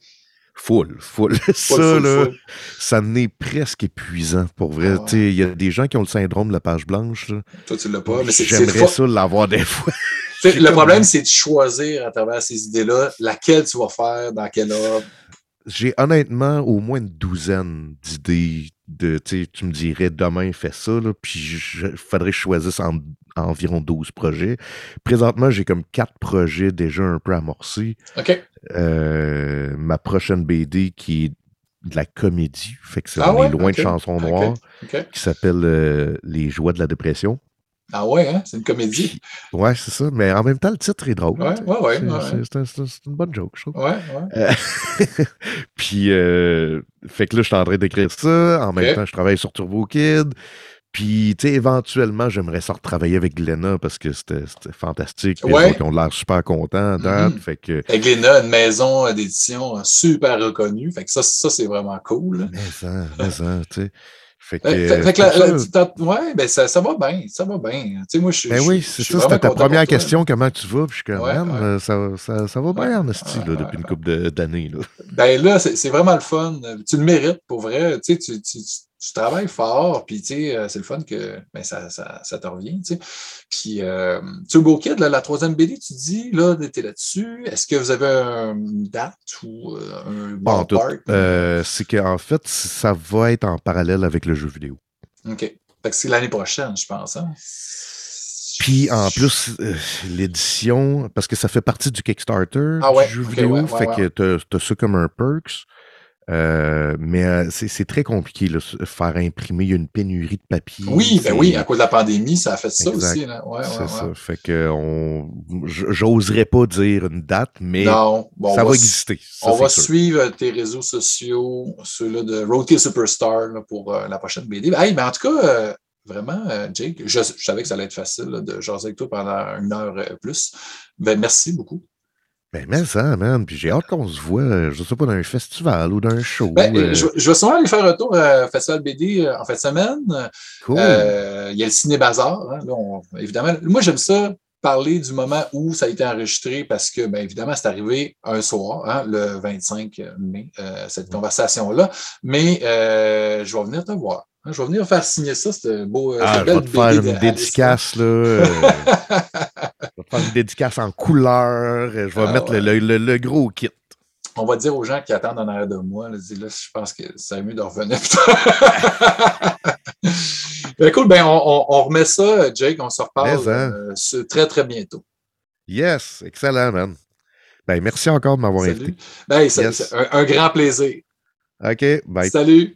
Full, full. *laughs* Full, ça, full, là, full. ça n'est presque épuisant, pour vrai. Ah ouais. Il y a des gens qui ont le syndrome de la page blanche. là. Toi, tu l'as pas, mais c'est J'aimerais ça l'avoir des fois. *laughs* Le problème, c'est de choisir à travers ces idées-là laquelle tu vas faire, dans quel ordre. J'ai honnêtement au moins une douzaine d'idées. De, tu me dirais demain fais ça, là, puis il faudrait que je choisisse en- environ 12 projets. Présentement, j'ai comme quatre projets déjà un peu amorcés. OK. Euh, ma prochaine BD qui est de la comédie, fait que c'est Ah est loin de chansons noires, qui s'appelle euh, Les joies de la dépression. Ah ouais, hein? c'est une comédie. Ouais, c'est ça, mais en même temps, le titre est drôle. Ouais, ouais, ouais, C'est- ouais. un- une bonne joke, je trouve. Ouais, ouais. Euh, *laughs* puis, euh, fait que là, je suis en train d'écrire ça. En même temps, je travaille sur Turbo Kid. Puis, tu sais, éventuellement, j'aimerais ça retravailler avec Glenna parce que c'était fantastique. Ouais. ils ont l'air super contents. Mhm. Fait que, Avec Léna, une maison d'édition super reconnue. Fait que ça, ça c'est vraiment cool. mais ça, mais ça, tu sais. Fait que, Fait, que la- la- ouais, ben ça, ça va bien, ça va bien. Tu sais, moi, je suis. ben oui, c'est ça, c'était ta première question, comment tu vas? Puis je suis Ouais, man, ouais. euh, ça, ça, ça va bien ouais, là, depuis une couple d'années. là. Ben là, c'est c'est vraiment le fun. Tu le mérites pour vrai. Tu, sais, tu, tu, tu- travailles fort, puis tu sais, euh, c'est le fun que ben, ça, ça, ça te revient. Tu sais. Puis euh, Turbo Kid, là, la troisième BD, tu dis, là, tu es là-dessus. Est-ce que vous avez un- une date ou euh, un ballpark? Euh, c'est qu'en fait, ça va être en parallèle avec le jeu vidéo. OK. Fait que c'est l'année prochaine, je pense. Hein? Puis en plus, euh, l'édition, parce que ça fait partie du Kickstarter Ah ouais, du jeu vidéo, ouais, ouais, fait que t'as ça comme un perks. Euh, mais euh, c'est très compliqué, s- faire imprimer il y a une pénurie de papier. Oui, ben oui, à cause de la pandémie, ça a fait ça aussi. Là. Ouais, ouais, ça. Fait que on, j'oserais pas dire une date, mais Non, bon, ça va va, exister. Ça, on va sûr. suivre tes réseaux sociaux, ceux-là de Roadkill Superstar là, pour euh, la prochaine BD. Hey, mais en tout cas, euh, vraiment, euh, Jake, je, je savais que ça allait être facile là, de jaser avec toi pendant une heure euh, plus. Ben, merci beaucoup. Ben, mais ça, man. Puis j'ai hâte qu'on se voit, euh, je sais pas, dans un festival ou dans un show. Ben, euh, je, je vais sûrement aller faire un tour euh, au Festival BD en fin de semaine. cool. Euh, il y a le Ciné Bazar. hein, évidemment, moi, j'aime ça parler du moment où ça a été enregistré parce que, bien évidemment, c'est arrivé un soir, hein, le 25 mai, euh, cette conversation-là. Mais euh, je vais venir te voir. hein, je vais venir faire signer ça, cette beau. Ah, je vais te faire une dédicace, là. *laughs* je vais te faire une dédicace en couleur. Je vais Ah, mettre le- ouais. le, le- le gros kit. On va dire aux gens qui attendent en arrière de moi, là, dis, là, je pense que ça serait mieux de revenir. *laughs* ben, cool, ben, on, on- on remet ça, Jake, on se reparle hein. euh, très, très bientôt. Yes, excellent, man. Ben, merci encore de m'avoir invité. Ben, Yes. c'est un, un grand plaisir. OK, bye. Salut.